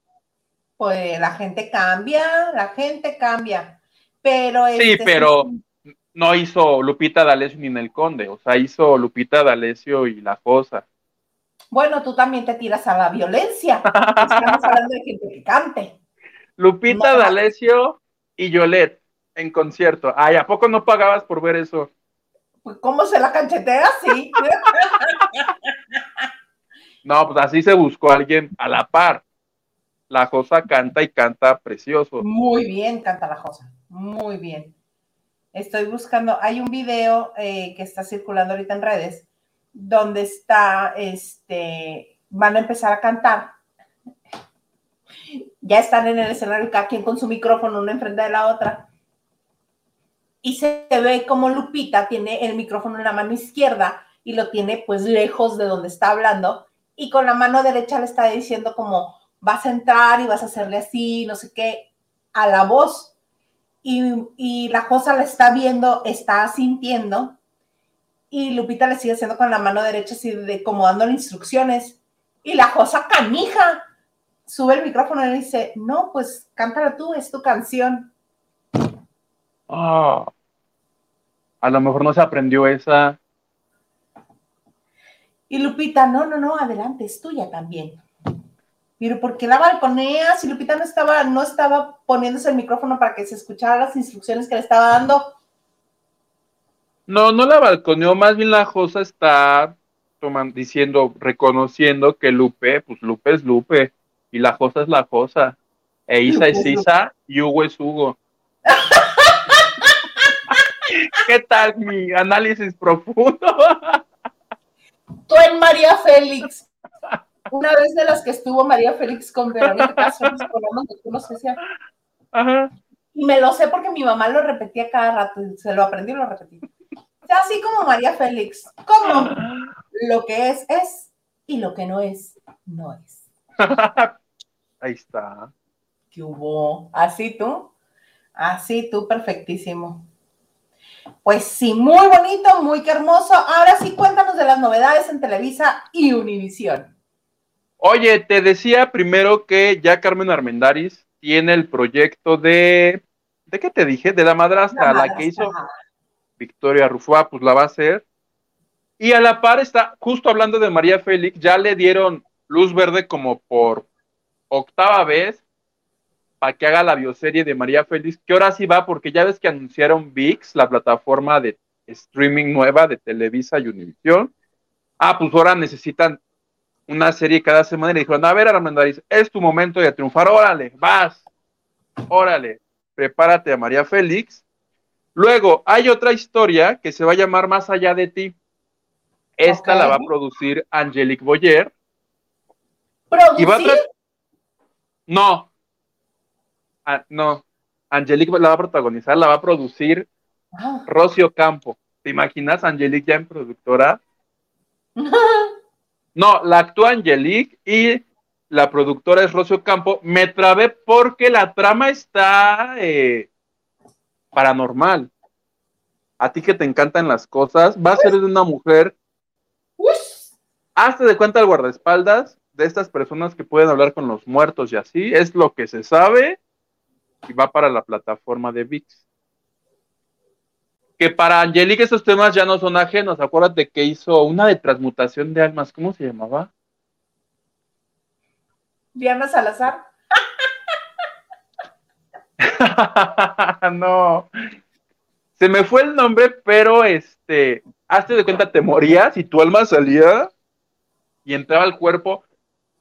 Pues la gente cambia, la gente cambia. Pero Sí, este, pero no hizo Lupita D'Alessio ni Nel Conde, o sea, hizo Lupita D'Alessio y La Josa. Bueno, tú también te tiras a la violencia. Estamos hablando de gente que cante. Lupita No. D'Alessio y Yolette en concierto. Ay, ¿a poco no pagabas por ver eso? Pues, ¿Cómo se la canchetea? Sí. No, pues así se buscó alguien a la par. La Josa canta y canta precioso. Muy bien, canta la Josa. Muy bien. Estoy buscando, hay un video eh, que está circulando ahorita en redes donde está, este, van a empezar a cantar. Ya están en el escenario, cada quien con su micrófono, una enfrente de la otra. Y se ve como Lupita tiene el micrófono en la mano izquierda y lo tiene pues lejos de donde está hablando y con la mano derecha le está diciendo como vas a entrar y vas a hacerle así, no sé qué, a la voz. Y, y la Josa la está viendo, está sintiendo y Lupita le sigue haciendo con la mano derecha así de como dándole instrucciones y la Josa canija sube el micrófono y le dice, no, pues cántala tú, es tu canción. Ah, a lo mejor no se aprendió esa. Y Lupita, no, no, no, adelante, es tuya también. Pero ¿por qué la balconea? Si Lupita no estaba, no estaba poniéndose el micrófono para que se escucharan las instrucciones que le estaba dando. No, no la balconeó, más bien la Josa está toman- diciendo, reconociendo que Lupe, pues Lupe es Lupe, y la Josa es la Josa, e Isa Lupe es Lupe. Isa, y Hugo es Hugo. ¿Qué tal mi análisis profundo? Tú en María Félix. Una vez de las que estuvo María Félix con Verónica Castro, nos de Ajá. Y me lo sé porque mi mamá lo repetía cada rato, se lo aprendí y lo repetí. O sea, así como María Félix, como lo que es, es, y lo que no es, no es. Ahí está. ¿Qué hubo? Así tú, así tú, perfectísimo. Pues sí, muy bonito, muy hermoso. Ahora sí, cuéntanos de las novedades en Televisa y Univisión. Oye, te decía primero que ya Carmen Armendaris tiene el proyecto de. ¿De qué te dije? De la madrastra, la, que hizo Victoria Rufua, pues la va a hacer. Y a la par está, justo hablando de María Félix, ya le dieron luz verde como por octava vez para que haga la bioserie de María Félix, que ahora sí va, porque ya ves que anunciaron VIX, la plataforma de streaming nueva de Televisa y Univisión. Ah, pues ahora necesitan una serie cada semana y le dijeron, a ver, Armendariz, es tu momento de triunfar, órale, vas, órale, prepárate a María Félix. Luego, hay otra historia que se va a llamar Más allá de ti. Esta la va a producir Angelique Boyer. Y va a ¿Producir? No. Ah, no. Angelique la va a protagonizar, la va a producir Ah. Rocio Campo. ¿Te imaginas Angelique ya en productora? No, la actúa Angelique y la productora es Rocio Campo, me trabé porque la trama está eh, paranormal. A ti que te encantan las cosas, va a ser de una mujer. Hazte de cuenta el guardaespaldas de estas personas que pueden hablar con los muertos y así, es lo que se sabe y va para la plataforma de VIX. Que para Angelique esos temas ya no son ajenos. Acuérdate que hizo una de transmutación de almas. ¿Cómo se llamaba? Diana Salazar. no. Se me fue el nombre, pero este, hazte de cuenta, te morías y tu alma salía y entraba al cuerpo.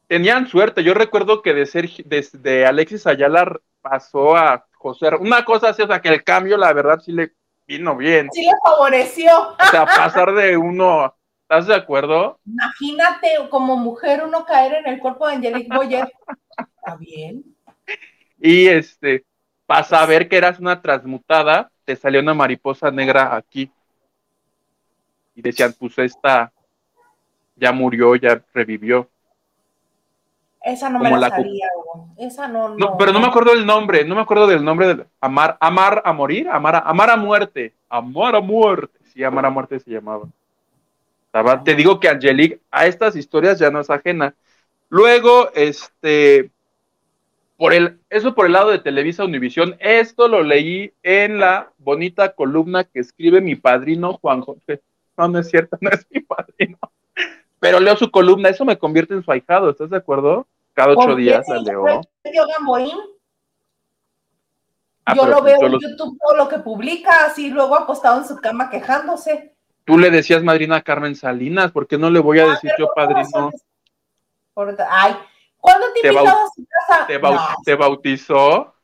Tenían suerte. Yo recuerdo que de ser de Alexis Ayala pasó a José. Una cosa así, o sea, que el cambio, la verdad, sí le vino bien. Sí le favoreció. O sea, pasar de uno, ¿estás de acuerdo? Imagínate como mujer uno caer en el cuerpo de Angelique Boyer. Está bien. Y este, para saber que eras una transmutada, te salió una mariposa negra aquí. Y decían, pues esta ya murió, ya revivió. Esa no me la, sabía, Esa no, no, Pero no me acuerdo del nombre, no me acuerdo del nombre de Amar, Amar a morir, Amar a, Amar a muerte, Amar a muerte. Sí, Amar a muerte se llamaba. Te digo que Angelique a estas historias ya no es ajena. Luego, este, por el, eso por el lado de Televisa Univisión, esto lo leí en la bonita columna que escribe mi padrino Juan José. No, no es cierto, no es mi padrino pero leo su columna, eso me convierte en su ahijado, ¿estás de acuerdo? Cada ocho días la leo. Ah, yo lo veo en YouTube todo lo que publica, así luego acostado en su cama quejándose. Tú le decías madrina a Carmen Salinas, ¿por qué no le voy a ah, decir yo padrino? Ay, ¿cuándo te, invitó a su casa? ¿Te, bautizó?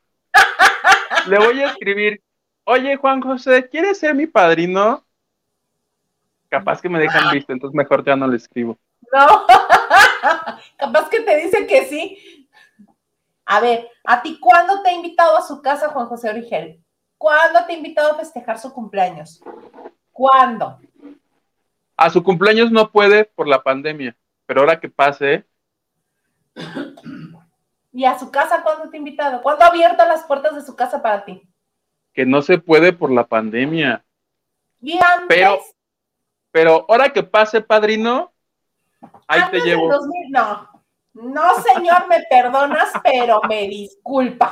le voy a escribir, oye Juan José, ¿quieres ser mi padrino? Capaz que me dejan visto, entonces mejor ya no le escribo. No, capaz que te dice que sí. A ver, ¿a ti cuándo te ha invitado a su casa Juan José Origel? ¿Cuándo te ha invitado a festejar su cumpleaños? ¿Cuándo? A su cumpleaños no puede por la pandemia, pero ahora que pase. ¿Y a su casa cuándo te ha invitado? ¿Cuándo ha abierto las puertas de su casa para ti? Que no se puede por la pandemia. ¿Y antes? Pero, pero ahora que pase, padrino, ahí te llevo. no, no, señor, me perdonas, pero me disculpa.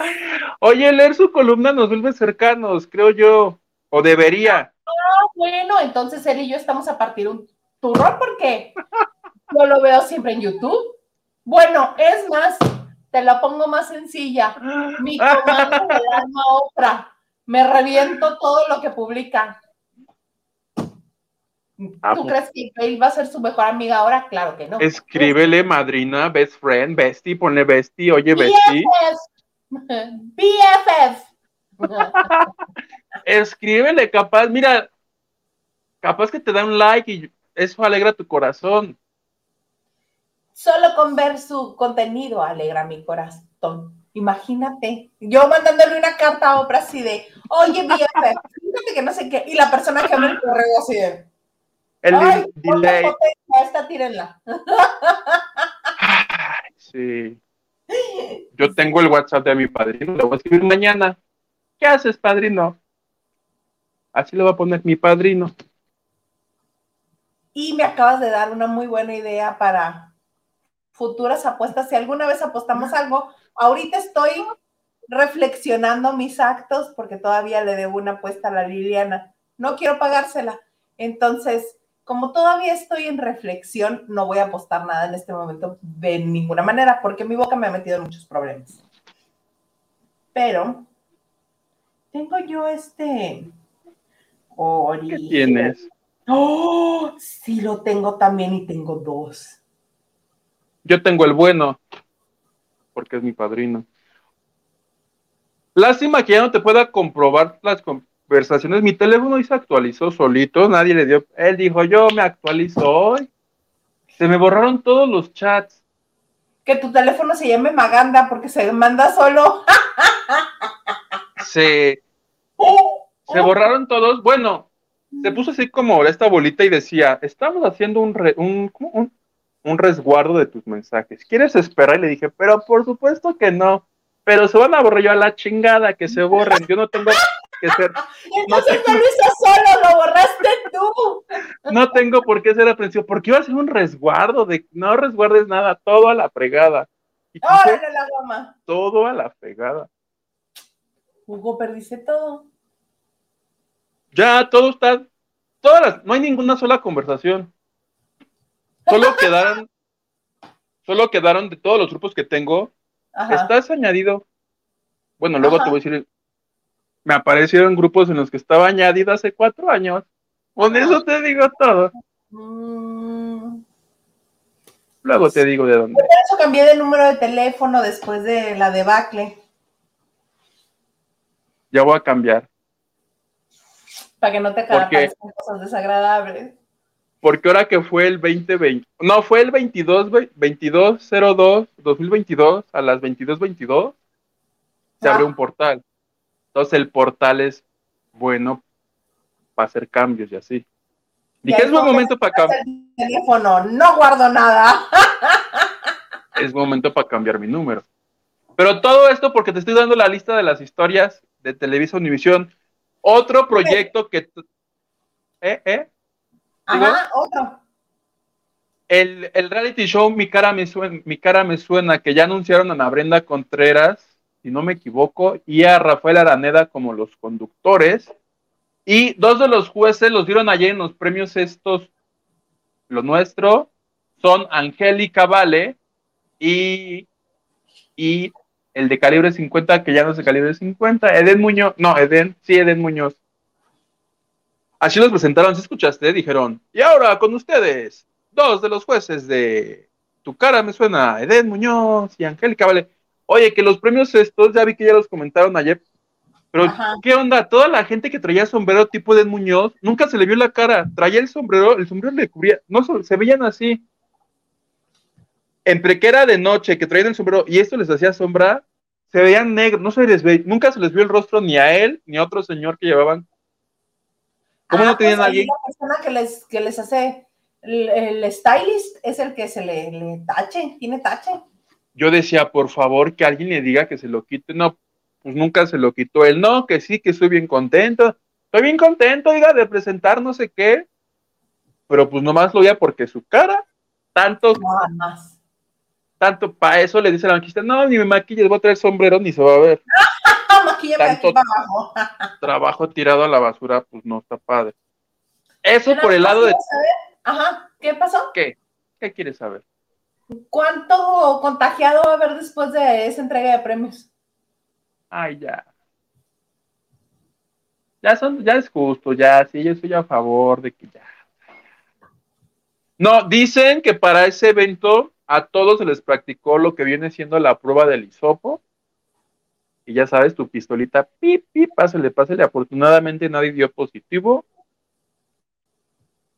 Oye, leer su columna nos vuelve cercanos, creo yo, o debería. Ah, bueno, entonces él y yo estamos a partir un turrón porque yo lo veo siempre en YouTube. Bueno, es más, te la pongo más sencilla. Mi comando me da otra. Me reviento todo lo que publica. Ah, ¿Tú pues. crees que él va a ser su mejor amiga ahora? Claro que no. Escríbele, madrina, best friend, bestie, ponle bestie, oye, bestie. BFF. Escríbele, capaz, mira, capaz que te da un like y eso alegra tu corazón. Solo con ver su contenido alegra mi corazón. Imagínate, yo mandándole una carta a Oprah así de, oye, BFF, fíjate que no sé qué, y la persona que abre el correo así de, el delay. Esta tírenla. sí. Yo tengo el WhatsApp de mi padrino, le voy a escribir mañana. ¿Qué haces, padrino? Así lo va a poner mi padrino. Y me acabas de dar una muy buena idea para futuras apuestas. Si alguna vez apostamos algo, ahorita estoy reflexionando mis actos porque todavía le debo una apuesta a la Liliana. No quiero pagársela. Entonces, como todavía estoy en reflexión, no voy a apostar nada en este momento de ninguna manera, porque mi boca me ha metido en muchos problemas. Pero tengo yo este. ¿Qué tienes? ¡Oh! Sí, lo tengo también y tengo dos. Yo tengo el bueno, porque es mi padrino. Lástima que ya no te pueda comprobar las, conversaciones. Mi teléfono se actualizó solito, nadie le dio. Él dijo, yo me actualizo hoy. Se me borraron todos los chats. Que tu teléfono se llame Maganda porque se manda solo. se, se borraron todos. Bueno, se puso así como esta bolita y decía, estamos haciendo un, un, un resguardo de tus mensajes. ¿Quieres esperar? Y le dije, pero por supuesto que no. Pero se van a borrar yo a la chingada, que se borren. Yo no tengo ser. Entonces no, solo, lo borraste tú. No tengo por qué ser aprensivo, porque iba a ser un resguardo de no resguardes nada, todo a la fregada. Órale la goma. Todo a la fregada. Hugo, perdiste todo. Ya, todo está. Todas las, no hay ninguna sola conversación. Solo quedaron. solo quedaron de todos los grupos que tengo. Estás añadido. Bueno, luego te voy a decir. Me aparecieron grupos en los que estaba añadido hace cuatro años. Con eso te digo todo. Mm. Luego te digo de dónde. Por eso cambié de número de teléfono después de la debacle. Ya voy a cambiar. Para que no te aparezcan cosas desagradables. Porque ahora que fue el 2020, no, fue el 22, 2202, 2022, a las 2222, se abre ah. un portal. Entonces el portal es bueno para hacer cambios y así. Dije, es buen momento para cambiar. Teléfono, no guardo nada. es momento para cambiar mi número. Pero todo esto porque te estoy dando la lista de las historias de Televisa Univisión. Otro proyecto que... ¿Eh? ¿Eh? Ajá, otro. El, el, reality show Mi cara, me suena, Mi cara me suena, que ya anunciaron a Ana Brenda Contreras, si no me equivoco, y a Rafael Araneda como los conductores. Y dos de los jueces los dieron ayer en los premios estos, lo nuestro, son Angélica Vale y, y el de calibre 50, que ya no es de calibre 50, Eden Muñoz, no, Eden, sí, Eden Muñoz. Así los presentaron, ¿se escuchaste? Dijeron, y ahora con ustedes, dos de los jueces de Tu cara me suena, Eden Muñoz y Angélica Vale. Oye, que los premios estos, ya vi que ya los comentaron ayer, pero ¿qué onda? Toda la gente que traía sombrero tipo Eden Muñoz, nunca se le vio la cara, traía el sombrero, el sombrero le cubría, no se veían así entre que era de noche, que traían el sombrero y esto les hacía sombra, se veían negros, no se les ve, nunca se les vio el rostro ni a él ni a otro señor que llevaban. ¿Cómo no ah, tenían a pues alguien? La persona que les, que les hace el, stylist es el que se le, le, tache, tiene tache. Yo decía, por favor, que alguien le diga que se lo quite. No, pues nunca se lo quitó él. No, que sí, que estoy bien contento. Estoy bien contento, diga, de presentar no sé qué. Pero pues nomás lo veía porque su cara, tanto. Nada más tanto para eso le dice la maquillista, no, ni me maquilles, voy a traer sombrero, ni se va a ver. tanto trabajo tirado a la basura, pues no está padre. Eso por el lado de... Ajá, ¿qué pasó? ¿Qué? ¿Qué quieres saber? ¿Cuánto contagiado va a haber después de esa entrega de premios? Ay, ya. Ya son, ya es justo, ya, sí, yo estoy a favor de que ya. No, dicen que para ese evento a todos se les practicó lo que viene siendo la prueba del hisopo. Y ya sabes, tu pistolita, pip, pip, pásale, pásale. Afortunadamente nadie dio positivo.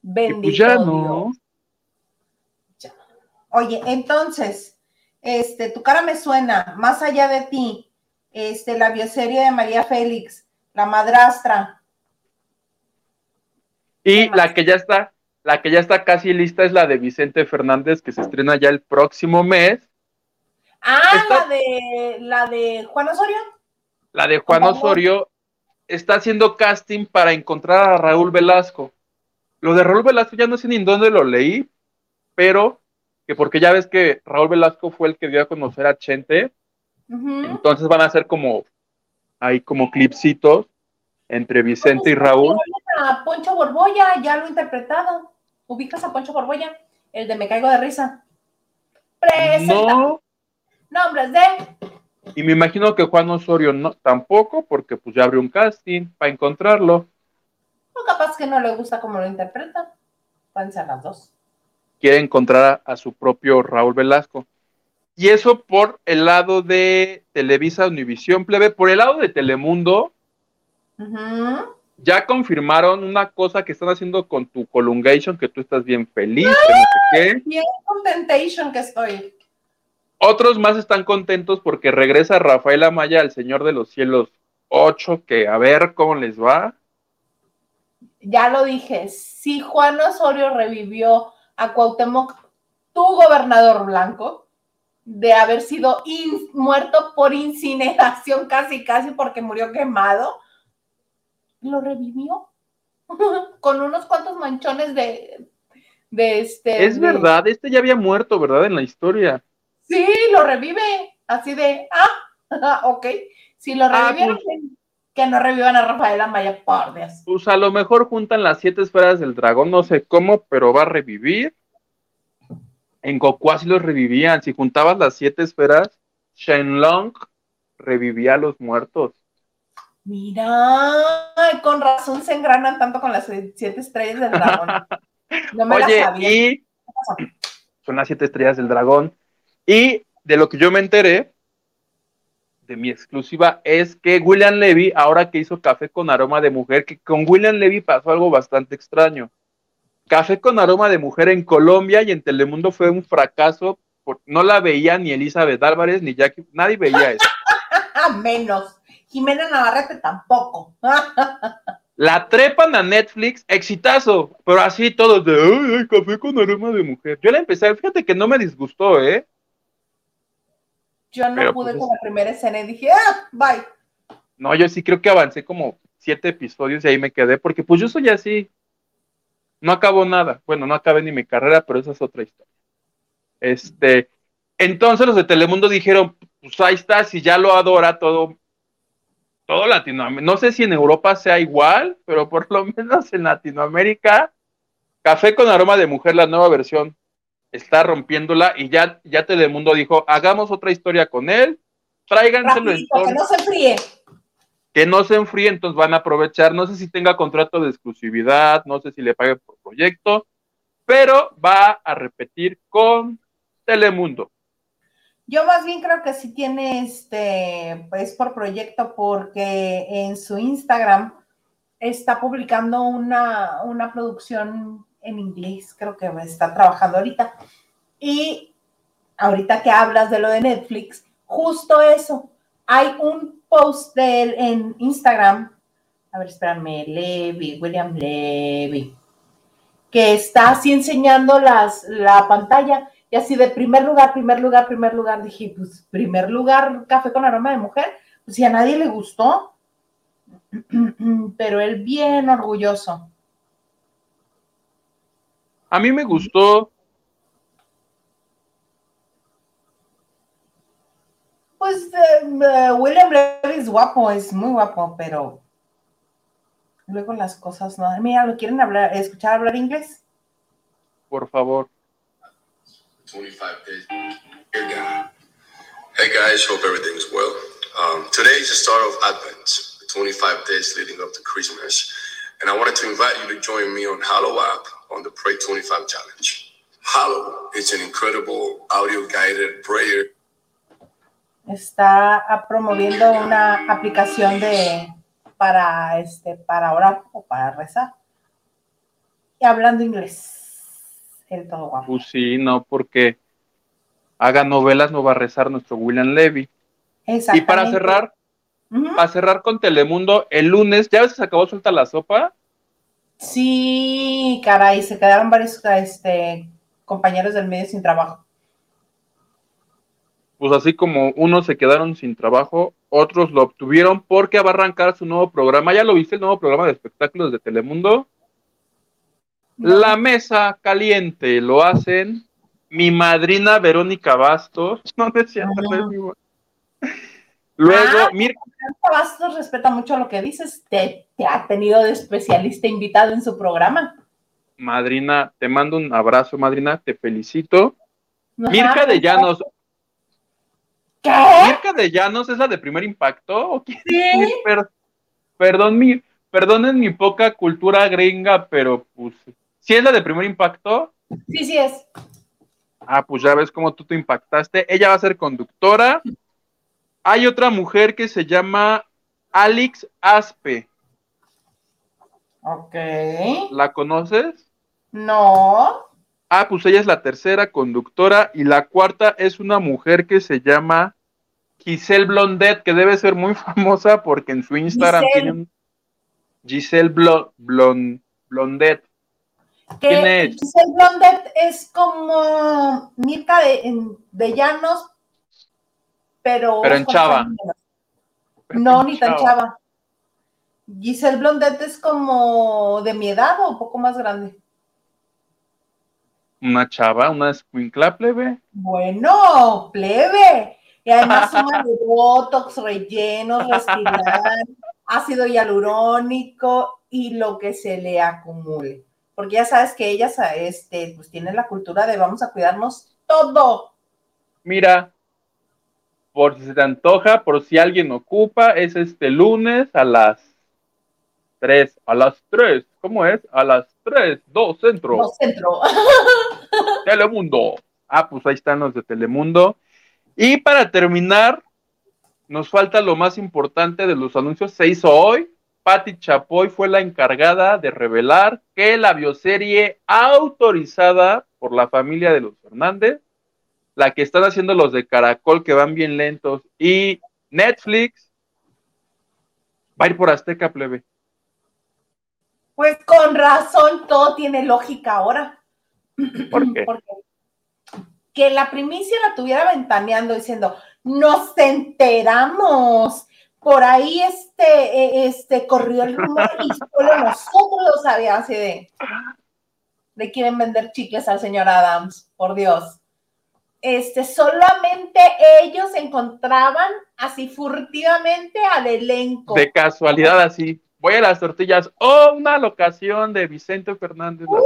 Pues Bendito ya no. Oye, entonces, este, tu cara me suena, más allá de ti, este, la bioserie de María Félix, la madrastra. Y la que ya está, la que ya está casi lista es la de Vicente Fernández, que se estrena ya el próximo mes. Ah, la de la de Juan Osorio. La de Juan Osorio está haciendo casting para encontrar a Raúl Velasco. Lo de Raúl Velasco ya no sé ni en dónde lo leí, pero que porque ya ves que Raúl Velasco fue el que dio a conocer a Chente, entonces van a ser como hay como clipsitos entre Vicente y Raúl. A Poncho Borboya ya lo he interpretado. ¿Ubicas a Poncho Borboya? El de Me Caigo de Risa. Presenta. No. Nombres de. Y me imagino que Juan Osorio no, tampoco, porque pues ya abrió un casting para encontrarlo. O capaz que no le gusta cómo lo interpreta. Pueden ser las dos. Quiere encontrar a, su propio Raúl Velasco. Y eso por el lado de Televisa Univisión Plebe. Por el lado de Telemundo, ya confirmaron una cosa que están haciendo con tu Colungation, que tú estás bien feliz, que no sé qué. Bien contentation que estoy. Otros más están contentos porque regresa Rafael Amaya al Señor de los Cielos 8, que a ver cómo les va. Ya lo dije, si Juan Osorio revivió a Cuauhtémoc, tu gobernador blanco de haber sido muerto por incineración casi, casi porque murió quemado, lo revivió con unos cuantos manchones de, de este. Es verdad, este ya había muerto, ¿verdad? En la historia. Sí, lo revive, así de, ah, ok, si lo ah, revivieron, pues que no revivan a Rafael Amaya, por Dios. Pues a lo mejor juntan las siete esferas del dragón, no sé cómo, pero va a revivir. En Goku así los revivían, si juntabas las siete esferas, Shenlong revivía a los muertos. Mira, con razón se engranan tanto con las siete estrellas del dragón. No me Oye, y son las siete estrellas del dragón. Y de lo que yo me enteré, de mi exclusiva, es que William Levy, ahora que hizo Café con Aroma de Mujer, que con William Levy pasó algo bastante extraño. Café con Aroma de Mujer en Colombia y en Telemundo fue un fracaso. No la veía ni Elizabeth Álvarez ni Jackie, nadie veía eso. Menos. Jimena Navarrete tampoco. La trepan a Netflix, exitazo, pero así todos de, ay, café con aroma de mujer. Yo la empecé, fíjate que no me disgustó, ¿eh? Yo no pude pues, con la primera escena y dije, ah, bye. No, yo sí creo que avancé como siete episodios y ahí me quedé, porque pues yo soy así. No acabo nada. Bueno, no acabé ni mi carrera, pero esa es otra historia. Este, entonces los de Telemundo dijeron, pues ahí está, si ya lo adora todo todo Latinoamérica, no sé si en Europa sea igual, pero por lo menos en Latinoamérica, Café con aroma de mujer, la nueva versión, está rompiéndola y ya, ya Telemundo dijo, hagamos otra historia con él, tráiganselo en Que no se enfríe. Que no se enfríe, entonces van a aprovechar, no sé si tenga contrato de exclusividad, no sé si le pague por proyecto, pero va a repetir con Telemundo. Yo más bien creo que sí tiene este, pues por proyecto, porque en su Instagram está publicando una, una producción en inglés, creo que está trabajando ahorita. Y ahorita que hablas de lo de Netflix, justo eso, hay un post de él en Instagram, a ver, espérame, Levy, William Levy, que está así enseñando las, la pantalla y así de primer lugar, primer lugar, primer lugar, dije, pues primer lugar, café con aroma de mujer, pues si a nadie le gustó, pero él bien orgulloso. A mí me gustó. Pues eh, William Levy es guapo, es muy guapo, pero luego las cosas no. Mira, ¿lo quieren hablar, escuchar hablar inglés? Por favor. 25 days. Dear God. Hey guys, hope everything's well. Um, today is the start of Advent, the 25 days leading up to Christmas. And I wanted to invite you to join me on Hallow app on the Pray 25 challenge. Hallow is an incredible audio guided prayer. Está promoviendo una aplicación de para este para orar o para rezar. Y hablando inglés. Pues sí, no, porque haga novelas no va a rezar nuestro William Levy. Y para cerrar, para cerrar con Telemundo, el lunes, ¿ya ves que se acabó suelta la sopa? Sí, caray, se quedaron varios este, compañeros del medio sin trabajo. Pues así como unos se quedaron sin trabajo, otros lo obtuvieron porque va a arrancar su nuevo programa. ¿Ya lo viste el nuevo programa de espectáculos de Telemundo? La mesa caliente lo hacen mi madrina Verónica Bastos. No decía Luego, ah, Mirka Bastos respeta mucho lo que dices. Te, ha tenido de especialista invitado en su programa. Madrina, te mando un abrazo, madrina, te felicito. Mirka de Llanos. ¿Qué? ¿Mirka de Llanos es la de primer impacto? Sí. perdón, mi, perdonen mi poca cultura gringa, pero pues ¿Sí es la de primer impacto? Sí, sí es. Ah, pues ya ves cómo tú te impactaste. Ella va a ser conductora. Hay otra mujer que se llama Alex Aspe. Ok. ¿La conoces? No. Ah, pues ella es la tercera conductora y la cuarta es una mujer que se llama Giselle Blondet, que debe ser muy famosa porque en su Instagram tiene un Giselle Blondet. ¿Quién es? Giselle Blondet es como Mirka de, de Llanos, pero. Pero en chava. No, ni tan Chava. chava. Giselle Blondet es como de mi edad o un poco más grande. Una chava, una escuincla plebe. Bueno, plebe. Y además suma de botox, rellenos, respirar, ácido hialurónico y lo que se le acumule. Porque ya sabes que ellas este, pues tienen la cultura de vamos a cuidarnos todo. Mira, por si se te antoja, por si alguien ocupa, es este lunes a las 3. A las 3, ¿cómo es? A las 3, 2 centro. No centro. Telemundo. Ah, pues ahí están los de Telemundo. Y para terminar, nos falta lo más importante de los anuncios. Se hizo hoy. Patti Chapoy fue la encargada de revelar que la bioserie autorizada por la familia de los Fernández, la que están haciendo los de Caracol, que van bien lentos, y Netflix, va a ir por Azteca, plebe. Pues con razón, todo tiene lógica ahora. ¿Por qué? Porque que la primicia la tuviera ventaneando diciendo, nos enteramos. Por ahí este, eh, este corrió el rumor y solo nosotros lo sabíamos así de. Le quieren vender chicles al señor Adams, por Dios. Este, solamente ellos encontraban así furtivamente al elenco. De casualidad así. Voy a las tortillas. Oh, una locación de Vicente Fernández. ¡Uh!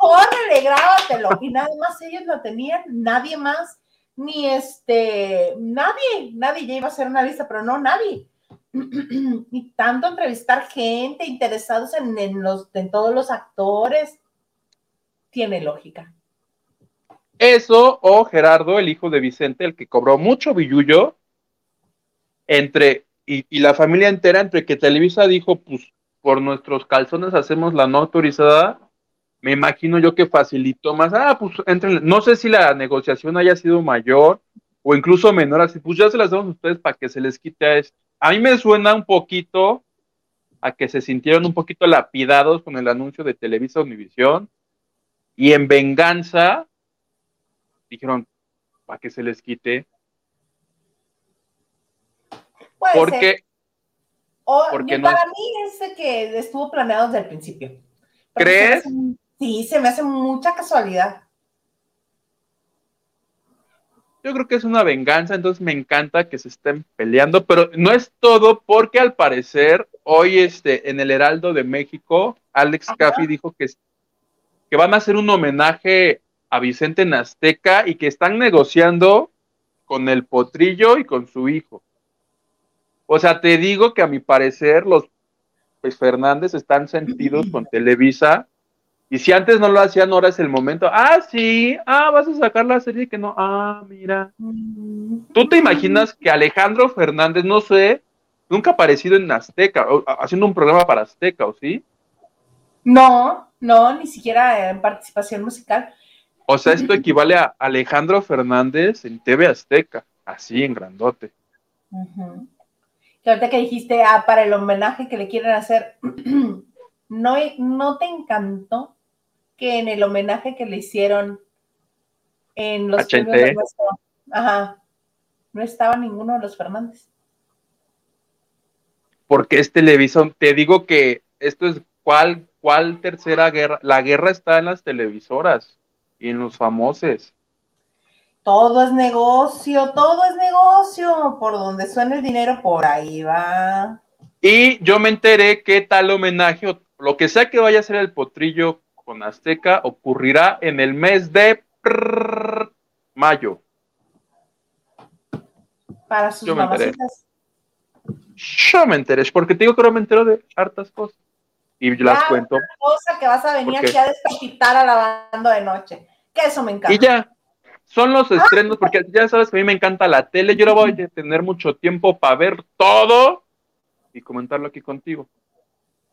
Córrele, grábatelo. Y nada más ellos lo tenían, nadie más, ni este, nadie, nadie ya iba a hacer una lista, pero no nadie. Y tanto entrevistar gente interesados en, en los, en todos los actores, tiene lógica. Eso o Gerardo, el hijo de Vicente, el que cobró mucho billullo, entre, y, y la familia entera, entre que Televisa dijo, pues por nuestros calzones hacemos la no autorizada, me imagino yo que facilitó más, ah, pues entren, no sé si la negociación haya sido mayor o incluso menor, así, pues ya se las damos a ustedes para que se les quite a esto. A mí me suena un poquito a que se sintieron un poquito lapidados con el anuncio de Televisa Univisión y en venganza dijeron para que se les quite Puede ser. porque O, porque no para mí es de que estuvo planeado desde el principio. ¿Crees? se me hace- sí, se me hace mucha casualidad. yo creo que es una venganza, entonces me encanta que se estén peleando, pero no es todo porque al parecer hoy este en el Heraldo de México Alex Ajá. Caffi dijo que que van a hacer un homenaje a Vicente en Azteca y que están negociando con el potrillo y con su hijo. O sea, te digo que a mi parecer los pues, Fernández están sentidos con Televisa y si antes no lo hacían, ahora es el momento. Ah, sí, ah, vas a sacar la serie que no. Ah, mira. ¿Tú te imaginas que Alejandro Fernández, no sé, nunca ha aparecido en Azteca, o- haciendo un programa para Azteca, ¿o sí? No, no, ni siquiera en participación musical. O sea, esto equivale a Alejandro Fernández en TV Azteca, así en grandote. Ujú. Que ahorita que dijiste, ah, para el homenaje que le quieren hacer, ¿no, ¿no te encantó que en el homenaje que le hicieron en los de nuestro- ajá, no estaba ninguno de los Fernández? Porque es Televisa, te digo que esto es cuál, cuál tercera guerra, la guerra está en las televisoras y en los famosos. Todo es negocio, todo es negocio. Por donde suena el dinero, por ahí va. Y yo me enteré que tal homenaje, o lo que sea que vaya a ser el potrillo con Azteca, ocurrirá en el mes de prrr, mayo. Para sus Yo me enteré. Yo me enteré, porque te digo que no me entero de hartas cosas. Y yo las cuento. Cosa que vas a venir aquí a descapitar a la banda de noche. Que eso me encanta. Y ya, son los estrenos, porque ya sabes que a mí me encanta la tele. Yo ahora voy a tener mucho tiempo para ver todo y comentarlo aquí contigo.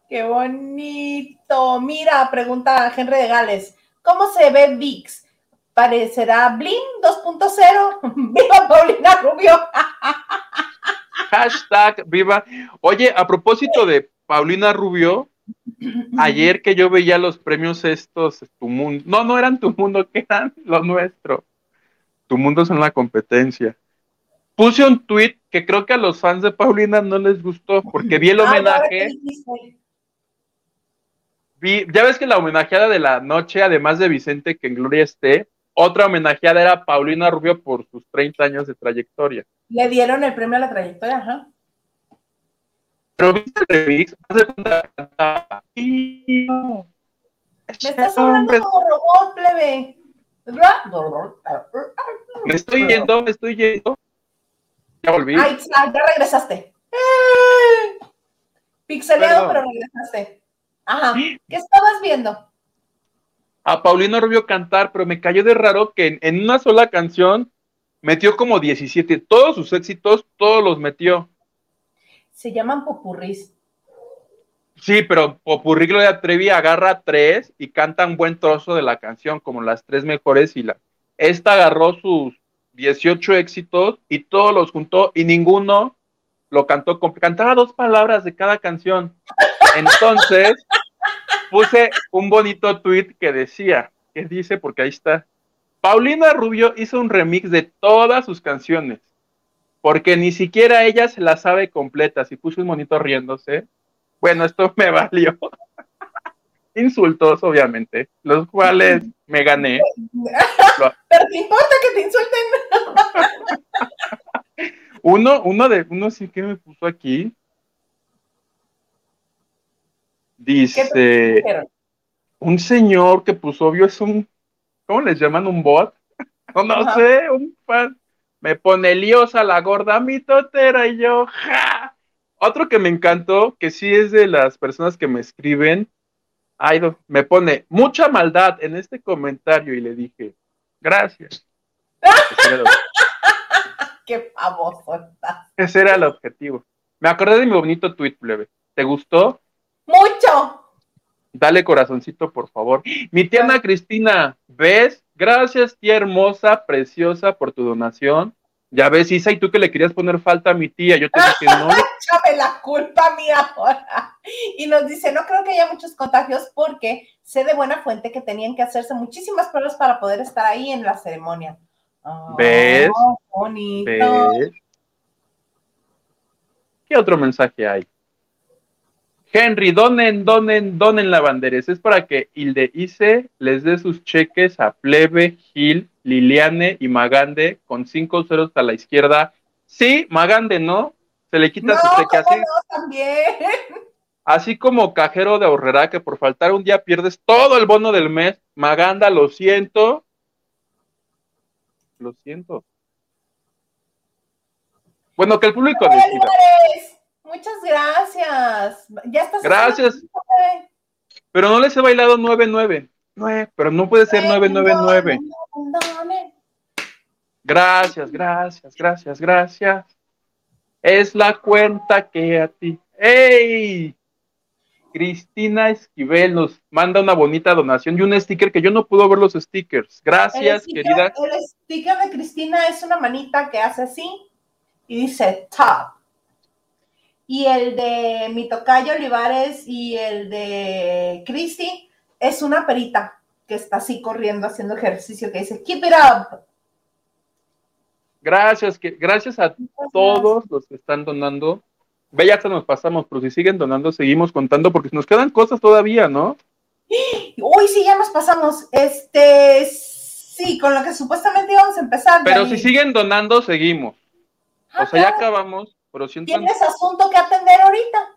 Qué bonito. Mira, pregunta Henry de Gales. ¿Cómo se ve VIX? ¿Parecerá Blim 2.0? ¡Viva Paulina Rubio! Hashtag viva. Oye, a propósito de Paulina Rubio, ayer que yo veía los premios estos, tu mundo, no, no eran tu mundo, que eran lo nuestro. Tu mundo es una competencia. Puse un tweet que creo que a los fans de Paulina no les gustó, porque vi el Ah, homenaje. Vi, ya ves que la homenajeada de la noche, además de Vicente, que en Gloria esté, otra homenajeada era Paulina Rubio por sus 30 años de trayectoria. Le dieron el premio a la trayectoria, ajá. Pero viste el remix, haz de cuenta, cantaba, "Y no, Me estás hablando como robot, plebe. Me estoy yendo, me estoy yendo. Ya volví. Ay, ya regresaste. ¡Eh! Pixeleado, Perdón. pero regresaste. Ajá. ¿Qué estabas viendo? A Paulino Rubio cantar, pero me cayó de raro que en, en una sola canción metió como 17. Todos sus éxitos, todos los metió. Se llaman popurris. Sí, pero Popurrí Gloria Trevi agarra tres y canta un buen trozo de la canción, como las tres mejores. Y la. Esta agarró sus 18 éxitos y todos los juntó y ninguno lo cantó. con- Cantaba dos palabras de cada canción. Entonces, puse un bonito tweet que decía, que dice, porque ahí está. Paulina Rubio hizo un remix de todas sus canciones, porque ni siquiera ella se la sabe completa. Si puse un monito riéndose, bueno, esto me valió. Insultos, obviamente, los cuales me gané. Pero te importa que te insulten. Uno, uno de, uno sí que me puso aquí. ¿Qué Dice, un señor que puso, obvio, es un, ¿cómo les llaman? ¿Un bot? No, no Ajá. sé, un fan. Me pone liosa la gorda mitotera y yo, ¡ja! Otro que me encantó, que sí es de las personas que me escriben, ay, me pone mucha maldad en este comentario y le dije, gracias. Qué famoso estás. Ese era el objetivo. Me acordé de mi bonito tweet, plebe. ¿Te gustó? Mucho. Dale corazoncito, por favor. Mi tía Ana Cristina, ¿ves? Gracias, tía hermosa, preciosa, por tu donación. Ya ves, Isa, y tú que le querías poner falta a mi tía. Yo te dije, no, Échame la culpa mía ahora. Y nos dice, no creo que haya muchos contagios porque sé de buena fuente que tenían que hacerse muchísimas pruebas para poder estar ahí en la ceremonia. Ah, ¿Ves? bonito. ¿ves? ¿Qué otro mensaje hay? Henry, donen, donen, donen lavanderes. Es para que Hilde Ice les dé sus cheques a Plebe, Gil, Liliane y Magande con cinco ceros a la izquierda. Sí, Magande, ¿no? Se le quita No, su cheque ¿cómo así. no? También. Así como cajero de ahorrera que por faltar un día pierdes todo el bono del mes. Maganda, lo siento. Lo siento. Bueno, que el público decida. Muchas gracias. Ya estás. Gracias. Pero no les he bailado 9-9. Nueve, pero no puede ser 999. Gracias, gracias, gracias, gracias. Es la cuenta que a ti. ¡Ey! Cristina Esquivel nos manda una bonita donación y un sticker que yo no puedo ver los stickers. Gracias, el sticker, querida. El sticker de Cristina es una manita que hace así y dice top. Y el de mi tocayo Olivares y el de Cristi es una perita que está así corriendo haciendo ejercicio que dice keep it up. Gracias, que, gracias a todos los que están donando. Ve, ya se nos pasamos, pero si siguen donando, seguimos contando porque nos quedan cosas todavía, ¿no? Uy, sí, ya nos pasamos. Este, sí, con lo que supuestamente íbamos a empezar. Pero si siguen donando, seguimos. Ah, O sea, ya acabamos, pero siento ¿Tienes asunto que atender ahorita?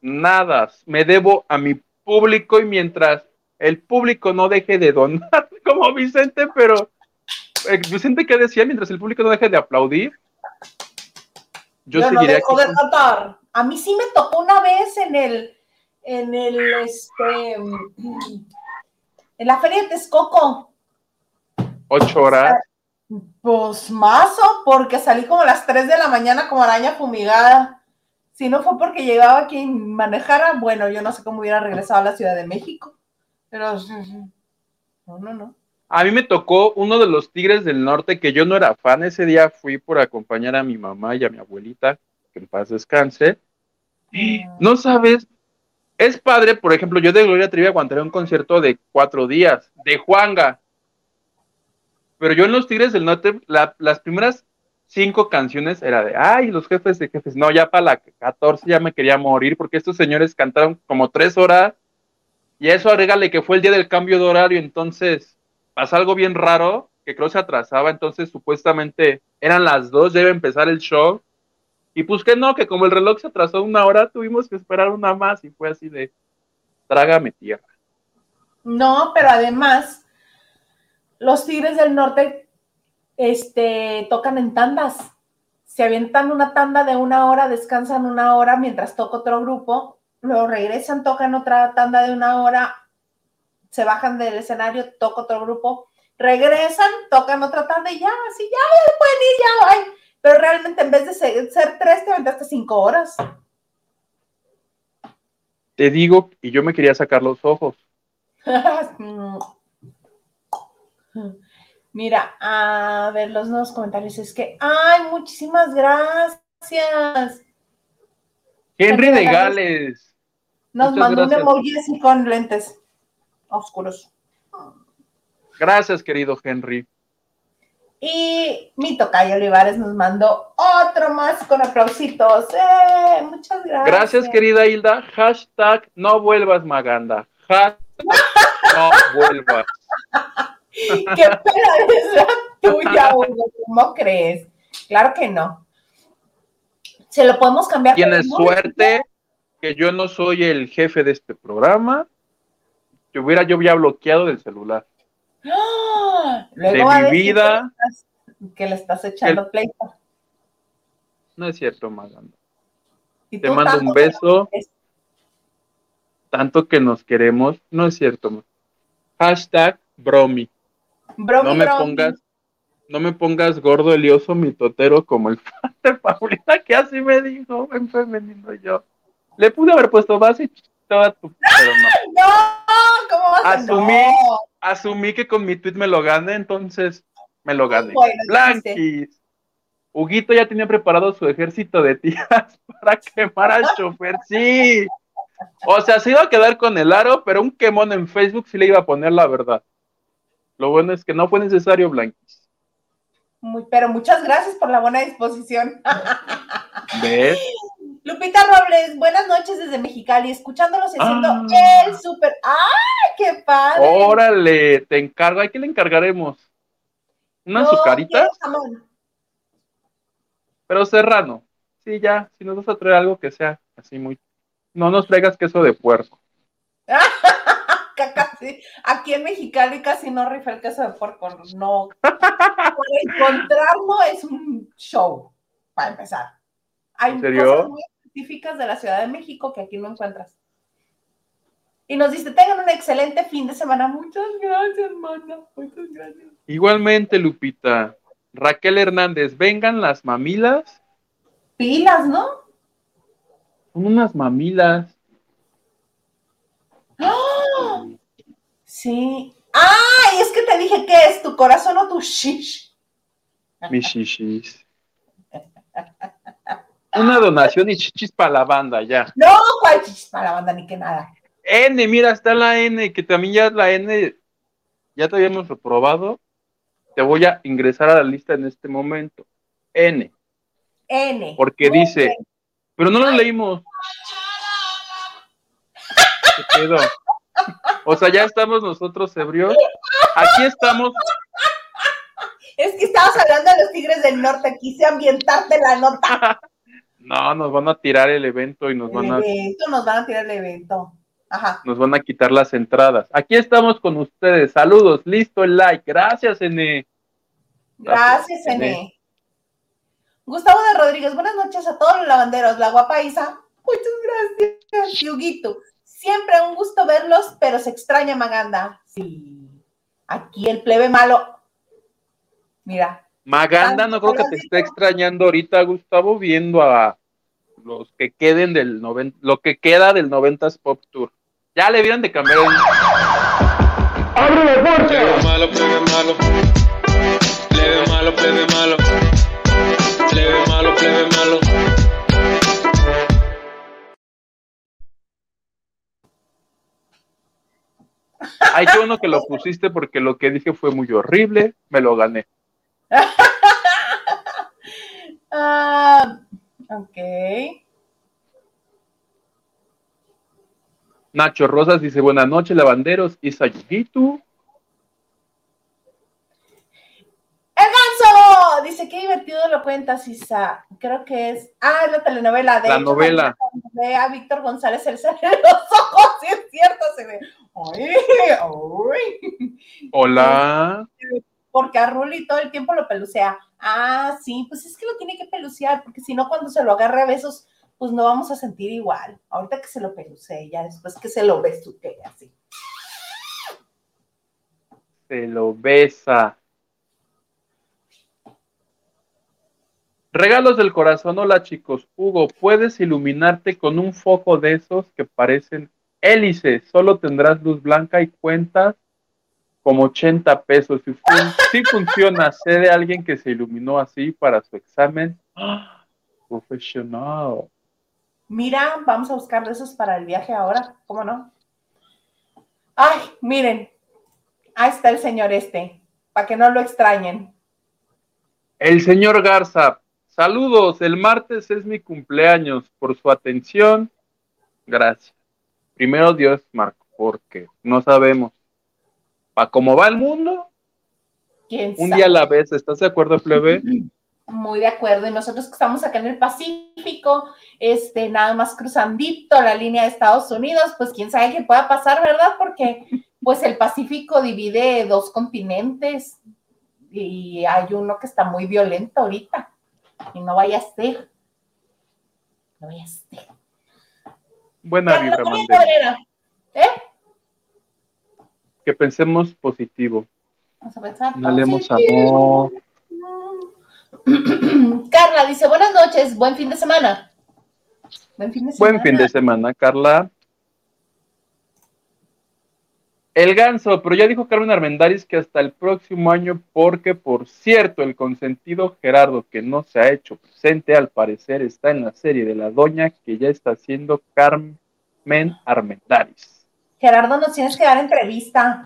nada. Me debo a mi público y mientras el público no deje de donar, como Vicente, pero eh, Vicente, ¿qué decía? Mientras el público no deje de aplaudir, yo, Yo, no dejo aquí. de cantar. A mí sí me tocó una vez en el, en el, este, en la feria de Texcoco. Ocho horas. Pues mazo, porque salí como a las 3 de la mañana como araña fumigada. Si no fue porque llegaba quien manejara, bueno, yo no sé cómo hubiera regresado a la Ciudad de México. Pero sí, sí. no, no, no. A mí me tocó uno de los Tigres del Norte que yo no era fan. Ese día fui por acompañar a mi mamá y a mi abuelita, que en paz descanse. No sabes es padre, por ejemplo, yo de Gloria Trevi aguantaría un concierto de cuatro días, de Juanga. Pero yo en Los Tigres del Norte, la- las primeras cinco canciones era de, ay, los jefes de jefes. No, ya para la 14 ya me quería morir porque estos señores cantaron como tres horas y eso agrégale que fue el día del cambio de horario, entonces pasa algo bien raro, que creo se atrasaba, entonces supuestamente eran las dos, a empezar el show. Y pues que no, que como el reloj se atrasó una hora, tuvimos que esperar una más y fue así de, trágame tierra. No, pero además, los Tigres del Norte este, tocan en tandas. Se avientan una tanda de una hora, descansan una hora mientras toca otro grupo, luego regresan, tocan otra tanda de una hora, se bajan del escenario, toca otro grupo, regresan, tocan otra tanda y ya, así, ya, ya pueden ir, ya, bye. Pero realmente en vez de ser, ser tres, te aventaste cinco horas. Te digo, y yo me quería sacar los ojos. Mira, a ver los nuevos comentarios. Es que, ay, muchísimas gracias. Henry de de Gales. Nos Muchas mandó gracias. un emoji así con lentes oscuros. Gracias, querido Henry. Y mi tocayo Olivares nos mandó otro más con aplausitos. ¡Eh! Muchas gracias. Gracias, querida Hilda. Hashtag no vuelvas, Maganda. Hashtag no vuelvas. ¡Qué pena es la tuya, Hugo! ¿Cómo crees? Claro que no. Se lo podemos cambiar. Tienes suerte que yo no soy el jefe de este programa. Yo hubiera yo había bloqueado del celular. ¡Ah! De Luego mi vida. Que, le estás, que le estás echando pleito. No es cierto, Maganda. Te mando un beso. que- Tanto que nos queremos. No es cierto. Hashtag bromi. Bromi, No me bromi. pongas, no me pongas gordo, elioso, mitotero como el fan de Paulina, que así me dijo en femenino yo. Le pude haber puesto base y toda tu, pero no. No, ¿cómo vas a Asumí. No. Asumí que con mi tweet me lo gané, entonces me lo gané. Bueno, Blanquis. Huguito ya tenía preparado su ejército de tías para quemar al chofer. Sí. O sea, se iba a quedar con el aro, pero un quemón en Facebook sí le iba a poner la verdad. Lo bueno es que no fue necesario, Blanquis. Muy, pero muchas gracias por la buena disposición. ¿Ves? Lupita Robles, buenas noches desde Mexicali, escuchándolos y haciendo Ah. el súper. ¡Ay, qué padre! Órale, te encargo. ¿A qué le encargaremos? ¿Una No. Pero serrano. Sí, ya. Si nos vas a traer algo que sea así muy. No nos traigas queso de puerco. Casi- aquí en Mexicali casi no rifa el queso de puerco. No. Para encontrarlo es un show, para empezar. Hay cosas muy específicas de la Ciudad de México que aquí no encuentras. Y nos dice, tengan un excelente fin de semana. Muchas gracias, hermana. Muchas gracias. Igualmente, Lupita. Raquel Hernández, vengan las mamilas. Pilas, ¿no? Son unas mamilas. ¡Ah! Sí. ¡Ay! Es que te dije que es tu corazón o tu shish. Mis shishis. Una donación y chichis para la banda, ya. No, cuál chichis para la banda ni que nada. N, mira, está la N, que también ya la N, ya te habíamos reprobado. Te voy a ingresar a la lista en este momento. N, N. porque dice, pero no lo leímos. ¿Qué pedo? O sea, ya estamos nosotros ebrios. Aquí estamos. Es que estabas hablando de los Tigres del Norte, quise ambientarte la nota. No, nos van a tirar el evento y nos El van a, evento, nos van a tirar el evento. Ajá. nos van a quitar las entradas. Aquí estamos con ustedes. Saludos, listo el like. Gracias, N. Gracias, Gracias, N. N. Gustavo de Rodríguez, buenas noches a todos los lavanderos. La guapa Isa, muchas gracias. Yuguito, siempre un gusto verlos, pero se extraña Maganda. Sí. Aquí el plebe malo. Mira, Maganda, no creo que te esté extrañando ahorita, Gustavo, viendo a los que queden del 90, lo que queda del 90s Pop Tour. Ya le vieron de cambiar el. Plebe malo, plebe Ay, qué bueno que lo pusiste porque lo que dije fue muy horrible, me lo gané. Ah, ok. Nacho Rosas dice, buenas noches, lavanderos, Isa Yugitu. ¡El ganso! Dice, qué divertido lo cuentas, Isa. Creo que es. Ah, es la telenovela de La hecho, novela. Ve a Víctor González el sale de los ojos, sí es cierto, se ve. ¡Ay! ¡Ay! Hola. Porque a Ruli todo el tiempo lo pelucea. Ah, sí, pues es que lo tiene que pelucear, porque si no, cuando se lo agarre a besos, pues no vamos a sentir igual. Ahorita que se lo pelucee, ya después que se lo besutee así. Se lo besa. Regalos del corazón. Hola chicos. Hugo, puedes iluminarte con un foco de esos que parecen hélices. Solo tendrás luz blanca y cuentas como 80 pesos. Si, fun- si funciona, sé de alguien que se iluminó así para su examen. ¡Ah! Profesional. Mira, vamos a buscar de esos para el viaje ahora, ¿cómo no? Ay, miren, ahí está el señor este, para que no lo extrañen. El señor Garza, saludos, el martes es mi cumpleaños, por su atención, gracias. Primero Dios, Marco, porque no sabemos. ¿Para cómo va el mundo? ¿Quién Un sabe? día a la vez, ¿estás de acuerdo, plebe? Muy de acuerdo, y nosotros que estamos acá en el Pacífico, este, nada más cruzandito la línea de Estados Unidos, pues quién sabe qué pueda pasar, ¿verdad? Porque pues el Pacífico divide dos continentes y hay uno que está muy violento ahorita, y no vaya a ser. No vaya a ser. Buena vibra, Mandela. ¿Eh? Que pensemos positivo. Vamos a pensar. Positivo. amor. Carla dice, buenas noches, buen fin de semana. Buen fin de semana. Buen fin de semana, Carla. El ganso, pero ya dijo Carmen Armendáriz que hasta el próximo año, porque por cierto, el consentido Gerardo, que no se ha hecho presente, al parecer está en la serie de la doña que ya está haciendo Carmen Armendáriz. Gerardo, nos tienes que dar entrevista.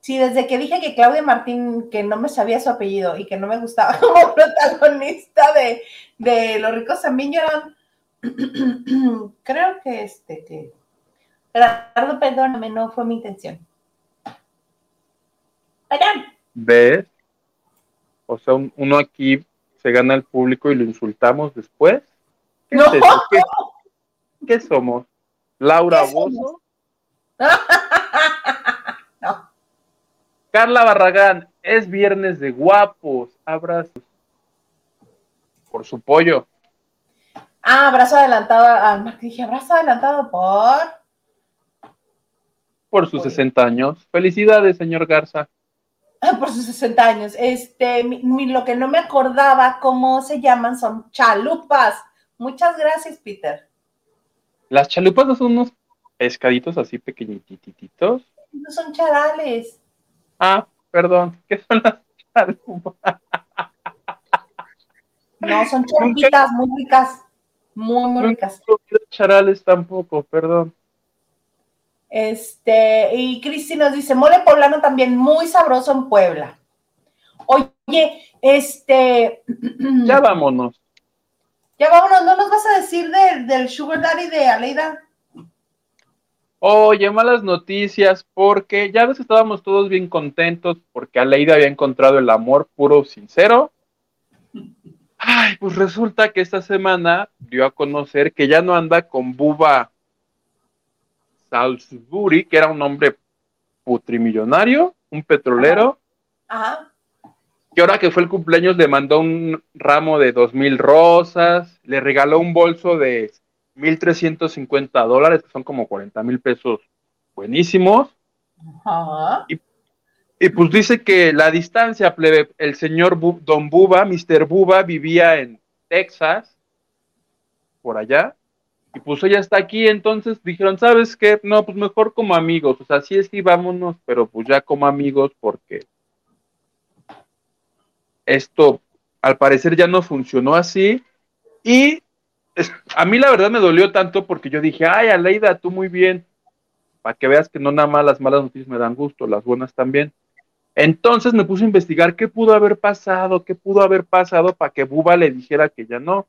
Sí, desde que dije que Claudia Martín, que no me sabía su apellido y que no me gustaba como protagonista de, de Los ricos también lloran, creo que este, que Gerardo, perdóname, no fue mi intención. Perdón. ¿Ves? O sea, un- uno aquí se gana al público y lo insultamos después. ¿Qué No. es? ¿Qué, qué somos? ¿Laura ¿Qué somos? No. Carla Barragán, es viernes de guapos. Abrazos. Por su pollo. Ah, abrazo adelantado. Dije, abrazo adelantado por. Por sus Pollo. 60 años. Felicidades, señor Garza. Ah, por sus 60 años. Este, mi- mi- lo que no me acordaba cómo se llaman son chalupas. Muchas gracias, Peter. Las chalupas no son unos pescaditos así pequeñitititos. No son charales. Ah, perdón. ¿Qué son las chalupas? No, son chalupitas muy ricas. Muy, muy ricas. No charales tampoco, perdón. Este, y Cristi nos dice, mole poblano también muy sabroso en Puebla. Oye, este. Ya vámonos. Ya vámonos, ¿no nos vas a decir del, del Sugar Daddy de Aleida? Oye, malas noticias, porque ya ves que estábamos todos bien contentos porque Aleida había encontrado el amor puro, sincero. Ay, pues resulta que esta semana dio a conocer que ya no anda con Buba Salisbury, que era un hombre putrimillonario, un petrolero, Ajá. que ahora que fue el cumpleaños le mandó un ramo de dos mil rosas, le regaló un bolso de 1.350 dólares, que son como 40 mil pesos buenísimos. Ajá. Y pues dice que la distancia, plebe, el señor Bu- Don Buba, Mr. Buba, vivía en Texas, por allá, y pues ella está aquí, entonces dijeron, ¿sabes qué? No, pues mejor como amigos, o sea, sí, sí, vámonos, pero pues ya como amigos, porque esto al parecer ya no funcionó así, y a mí la verdad me dolió tanto porque yo dije, ay, Aleida, tú muy bien, para que veas que no nada más las malas noticias me dan gusto, las buenas también. Entonces me puse a investigar qué pudo haber pasado, qué pudo haber pasado para que Buba le dijera que ya no.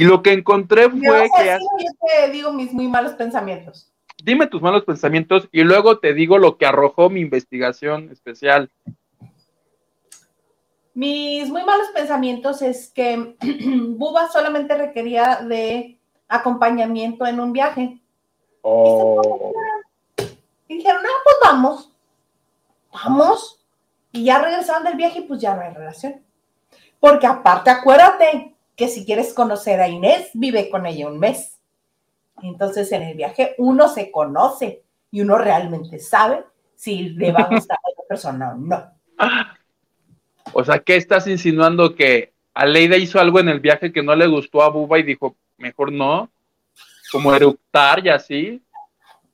Y lo que encontré ¿Me fue que... o yo te digo mis muy malos pensamientos. Dime tus malos pensamientos y luego te digo lo que arrojó mi investigación especial. Mis muy malos pensamientos es que Buba solamente requería de acompañamiento en un viaje. Oh. Y dijeron, ah, pues vamos, vamos. Y ya regresaron del viaje y pues ya no hay relación. Porque aparte, acuérdate que si quieres conocer a Inés, vive con ella un mes. Entonces en el viaje uno se conoce y uno realmente sabe si le va a gustar a la persona o no. O sea, ¿qué estás insinuando? Que Aleida hizo algo en el viaje que no le gustó a Buba y dijo, mejor no, como eructar y así.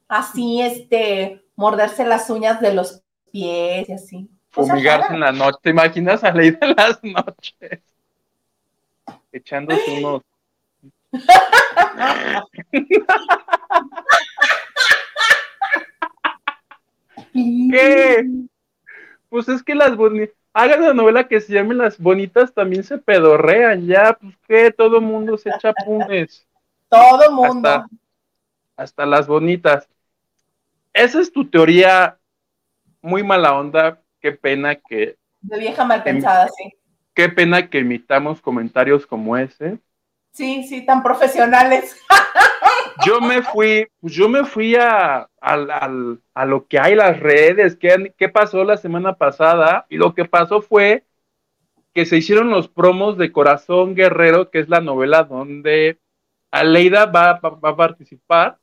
Así, este, morderse las uñas de los pies y así. Fumigarse en la noche. ¿Te imaginas a Aleida en las noches? Echándose unos. ¿Qué? Pues es que las bonitas. Hagan una novela que se llame Las bonitas también se pedorrean, ya, pues que todo mundo se echa punes. Todo mundo. Hasta, hasta las bonitas. Esa es tu teoría muy mala onda. Qué pena que, De vieja mal pensada, sí. Qué pena que imitamos comentarios como ese. Sí, sí, tan profesionales. Yo me fui, pues yo me fui a, al- al- a lo que hay las redes, qué, qué pasó la semana pasada, y lo que pasó fue que se hicieron los promos de Corazón Guerrero, que es la novela donde Aleida va, va- va a participar.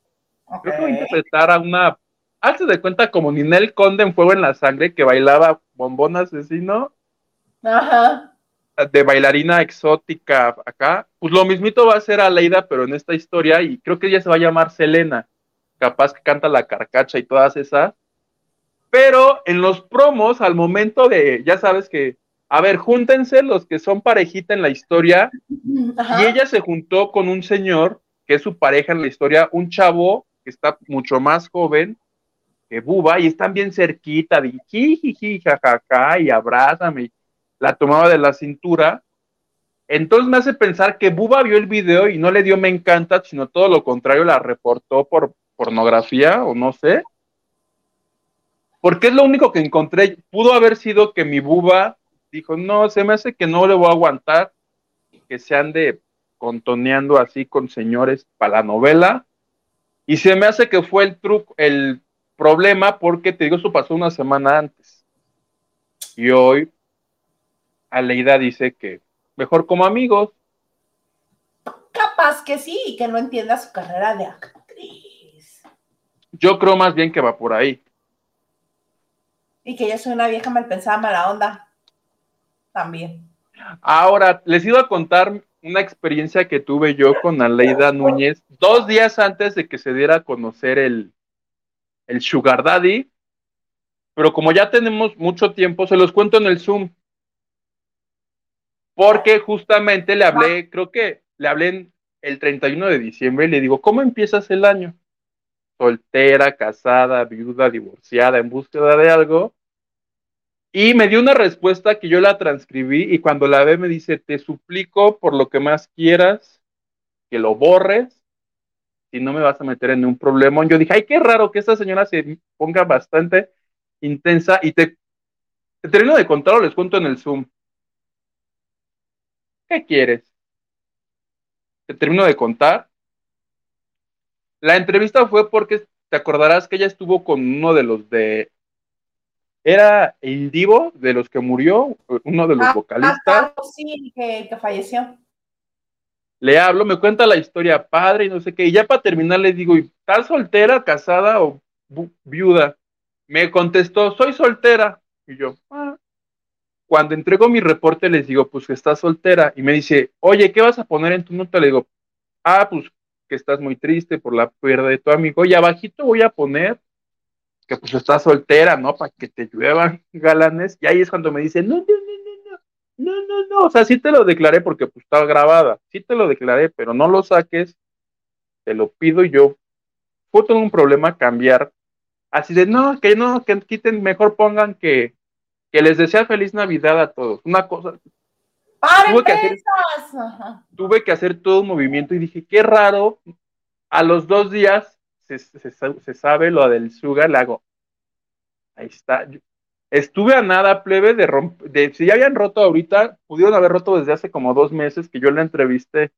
Creo que va a interpretar a una, hazte de cuenta como Ninel Conde en Fuego en la Sangre, que bailaba bombón asesino, Ajá. De bailarina exótica acá. Pues lo mismito va a ser Aleida, pero en esta historia, y creo que ella se va a llamar Selena, capaz que canta la carcacha y todas esas. Pero en los promos, al momento de, ya sabes que, a ver, júntense los que son parejita en la historia, Ajá. y ella se juntó con un señor que es su pareja en la historia, un chavo que está mucho más joven que Buba, y están bien cerquita, de jijiji, jajaja, y abrázame, y la tomaba de la cintura. Entonces me hace pensar que Buba vio el video y no le dio me encanta, sino todo lo contrario, la reportó por pornografía o no sé. Porque es lo único que encontré. Pudo haber sido que mi Buba dijo, no, se me hace que no le voy a aguantar que se ande contoneando así con señores para la novela. Y se me hace que fue el truco, el problema, porque te digo, eso pasó una semana antes. Y hoy Aleida dice que mejor como amigos. Capaz que sí, y que no entienda su carrera de actriz. Yo creo más bien que va por ahí. Y que yo soy una vieja mal pensada, mala onda. También. Ahora, les iba a contar una experiencia que tuve yo con Aleida Núñez dos días antes de que se diera a conocer el, el Sugar Daddy. Pero como ya tenemos mucho tiempo, se los cuento en el Zoom. Porque justamente le hablé, creo que le hablé en el 31 de diciembre y le digo, ¿cómo empiezas el año? Soltera, casada, viuda, divorciada, en búsqueda de algo. Y me dio una respuesta que yo la transcribí y cuando la ve me dice, te suplico por lo que más quieras que lo borres, si no me vas a meter en un problema. Yo dije, ay, qué raro que esta señora se ponga bastante intensa y te, te termino de contar o les cuento en el Zoom. ¿Qué quieres? Te termino de contar. La entrevista fue porque te acordarás que ella estuvo con uno de los de era el divo de los que murió, uno de los Ah, vocalistas. Ah, Carlos, sí, que, que falleció. Le hablo, me cuenta la historia padre y no sé qué. Y ya para terminar le digo, ¿y ¿estás soltera, casada o viuda? Me contestó, soy soltera. Y yo, "Ah" cuando entrego mi reporte les digo, pues que estás soltera. Y me dice, oye, ¿qué vas a poner en tu nota? Le digo, ah, pues que estás muy triste por la pérdida de tu amigo. Y abajito voy a poner que pues estás soltera, ¿no? Para que te lluevan galanes. Y ahí es cuando me dice, no, no, no, no, no, no, no. O sea, sí te lo declaré porque pues está grabada. Sí te lo declaré, pero no lo saques. Te lo pido yo. Fue todo un problema cambiar. Así de, no, que no, que quiten, mejor pongan que que les desea feliz Navidad a todos. Una cosa, ¡Para Tuve que hacer- tuve que hacer todo un movimiento y dije, qué raro, a los dos días se, se- se sabe lo del sugar, le hago, ahí está. Yo- Estuve a nada, plebe, de romper, si ya habían roto ahorita, pudieron haber roto desde hace como dos meses que yo la entrevisté.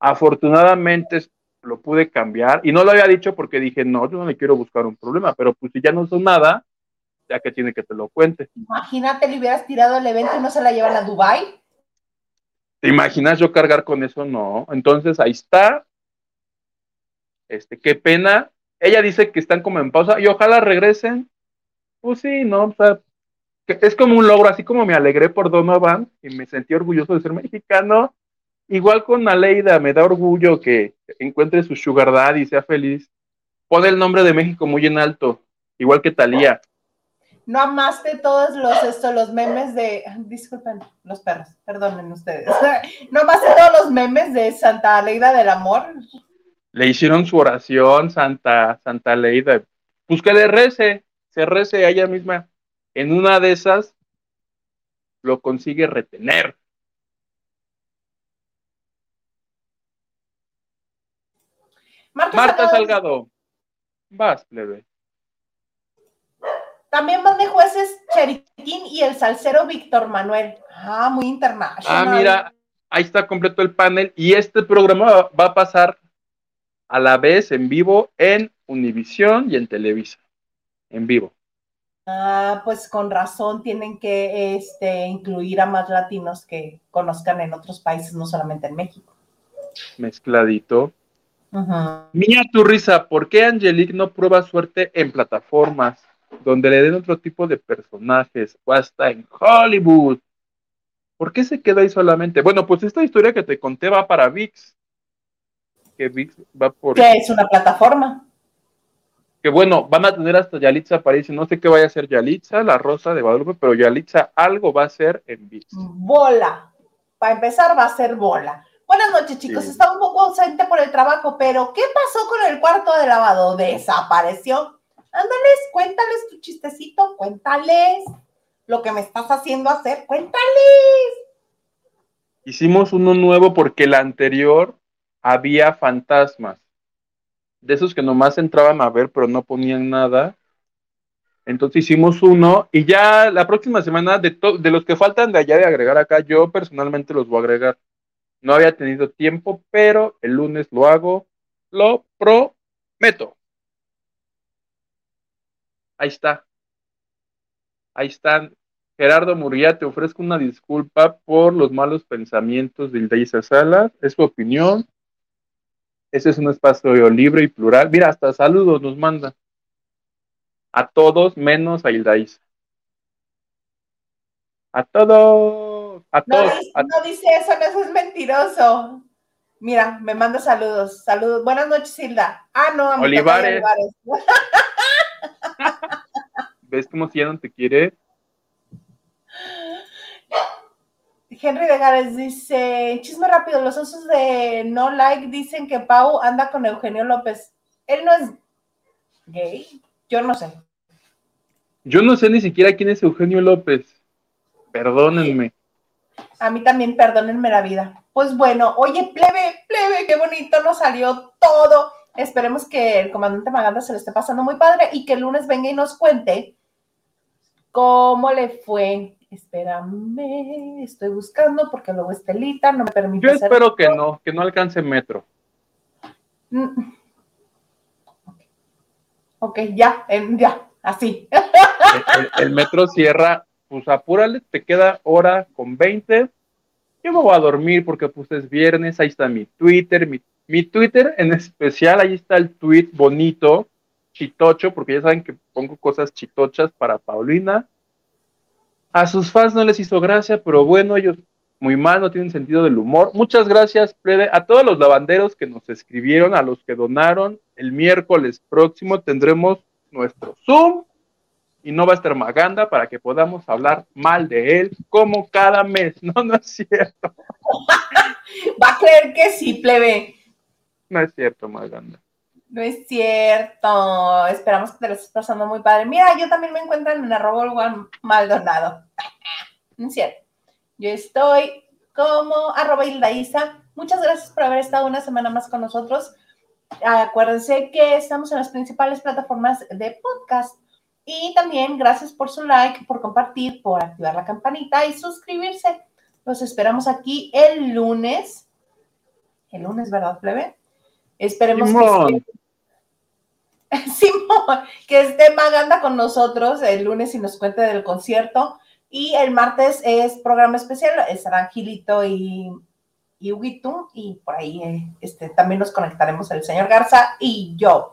Afortunadamente lo pude cambiar y no lo había dicho porque dije, no, yo no le quiero buscar un problema, pero pues si ya no son nada, ya que tiene que te lo cuente. Imagínate, le hubieras tirado el evento y no se la llevan a Dubai. ¿Te imaginas yo cargar con eso? No. Entonces ahí está. Este, qué pena. Ella dice que están como en pausa y ojalá regresen. Pues sí, ¿no? O sea, es como un logro, así como me alegré por Donovan y me sentí orgulloso de ser mexicano. Igual con Aleida, me da orgullo que encuentre su sugar daddy y sea feliz. Pone el nombre de México muy en alto, igual que Talía. No amaste todos los, esto, los memes de, disculpen, los perros, perdonen ustedes. No amaste todos los memes de Santa Aleida del Amor. le hicieron su oración, Santa, Santa Leida. Pues que le rece, se rece a ella misma. En una de esas lo consigue retener. Marta, Marta Salgado Salgado. Vas, plebe. También van de jueces Cheriquín y el salsero Víctor Manuel. Ah, muy Ah, internacional. mira, ahí está completo el panel. Y este programa va- a pasar a la vez en vivo en Univisión y en Televisa. En vivo. Ah, pues con razón tienen que este, incluir a más latinos que conozcan en otros países, no solamente en México. Mezcladito. Mía tu risa, ¿por qué Angelique no prueba suerte en plataformas donde le den otro tipo de personajes o hasta en Hollywood? ¿Por qué se queda ahí solamente? Bueno, pues esta historia que te conté va para VIX. Que VIX va por... Que es una plataforma. Que bueno, van a tener hasta Yalitza Aparicio. No sé qué vaya a hacer Yalitza, la rosa de Guadalupe, pero Yalitza algo va a hacer en VIX. Bola. Para empezar, va a ser bola. Buenas noches, chicos. Sí. Estaba un poco ausente por el trabajo, pero ¿qué pasó con el cuarto de lavado? ¿Desapareció? Ándales, cuéntales tu chistecito, cuéntales lo que me estás haciendo hacer, cuéntales. Hicimos uno nuevo porque el anterior había fantasmas. De esos que nomás entraban a ver, pero no ponían nada. Entonces hicimos uno y ya la próxima semana, de, de los que faltan de allá de agregar acá, yo personalmente los voy a agregar. No había tenido tiempo, pero el lunes lo hago. Lo prometo. Ahí está. Ahí están. Gerardo Murguía, te ofrezco una disculpa por los malos pensamientos de Ildeisa Salas. Es su opinión. Ese es un espacio libre y plural. Mira, hasta saludos nos manda. A todos menos a Ildaisa. A todos. A No, todos. dice- a- no dice eso, no, eso es mentiroso. Mira, me manda saludos. Saludos. Buenas noches, Hilda. Ah, no, a Olivares. Olivares. ¿Ves cómo si ya no te quiere? Henry de Gares dice, chisme rápido, los osos de No Like dicen que Pau anda con Eugenio López. Él no es gay, yo no sé. Yo no sé ni siquiera quién es Eugenio López. Perdónenme. A mí también, perdónenme la vida. Pues bueno, oye, plebe, plebe, qué bonito nos salió todo. Esperemos que el comandante Maganda se lo esté pasando muy padre y que el lunes venga y nos cuente cómo le fue. Espérame, estoy buscando porque luego Estelita no me permite Yo hacer espero que no, que no alcance metro. Mm. Ok, ya, ya, así. El, el- el metro cierra, pues apúrale, te queda hora con 20. Yo me voy a dormir porque pues es viernes, ahí está mi Twitter, mi, mi Twitter en especial, ahí está el tweet bonito, chitocho, porque ya saben que pongo cosas chitochas para Paulina. A sus fans no les hizo gracia, pero bueno, ellos muy mal, no tienen sentido del humor. Muchas gracias, plebe. A todos los lavanderos que nos escribieron, a los que donaron, el miércoles próximo tendremos nuestro Zoom y no va a estar Maganda para que podamos hablar mal de él como cada mes. No, no es cierto. Va a creer que sí, plebe. No es cierto, Maganda. No es cierto. Esperamos que te lo estés pasando muy padre. Mira, yo también me encuentro en arroba Juan Maldonado. No es cierto. Yo estoy como arroba Hilda Isa. Muchas gracias por haber estado una semana más con nosotros. Acuérdense que estamos en las principales plataformas de podcast. Y también gracias por su like, por compartir, por activar la campanita y suscribirse. Los esperamos aquí el lunes. El lunes, ¿verdad, plebe? Esperemos Simón. que Simón, que esté Maganda con nosotros el lunes y nos cuente del concierto. Y el martes es programa especial, estarán Gilito y, y Huguito, y por ahí eh, este, también nos conectaremos el señor Garza y yo.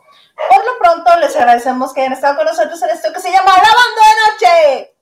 Por lo pronto, les agradecemos que hayan estado con nosotros en esto que se llama Lavando de Noche.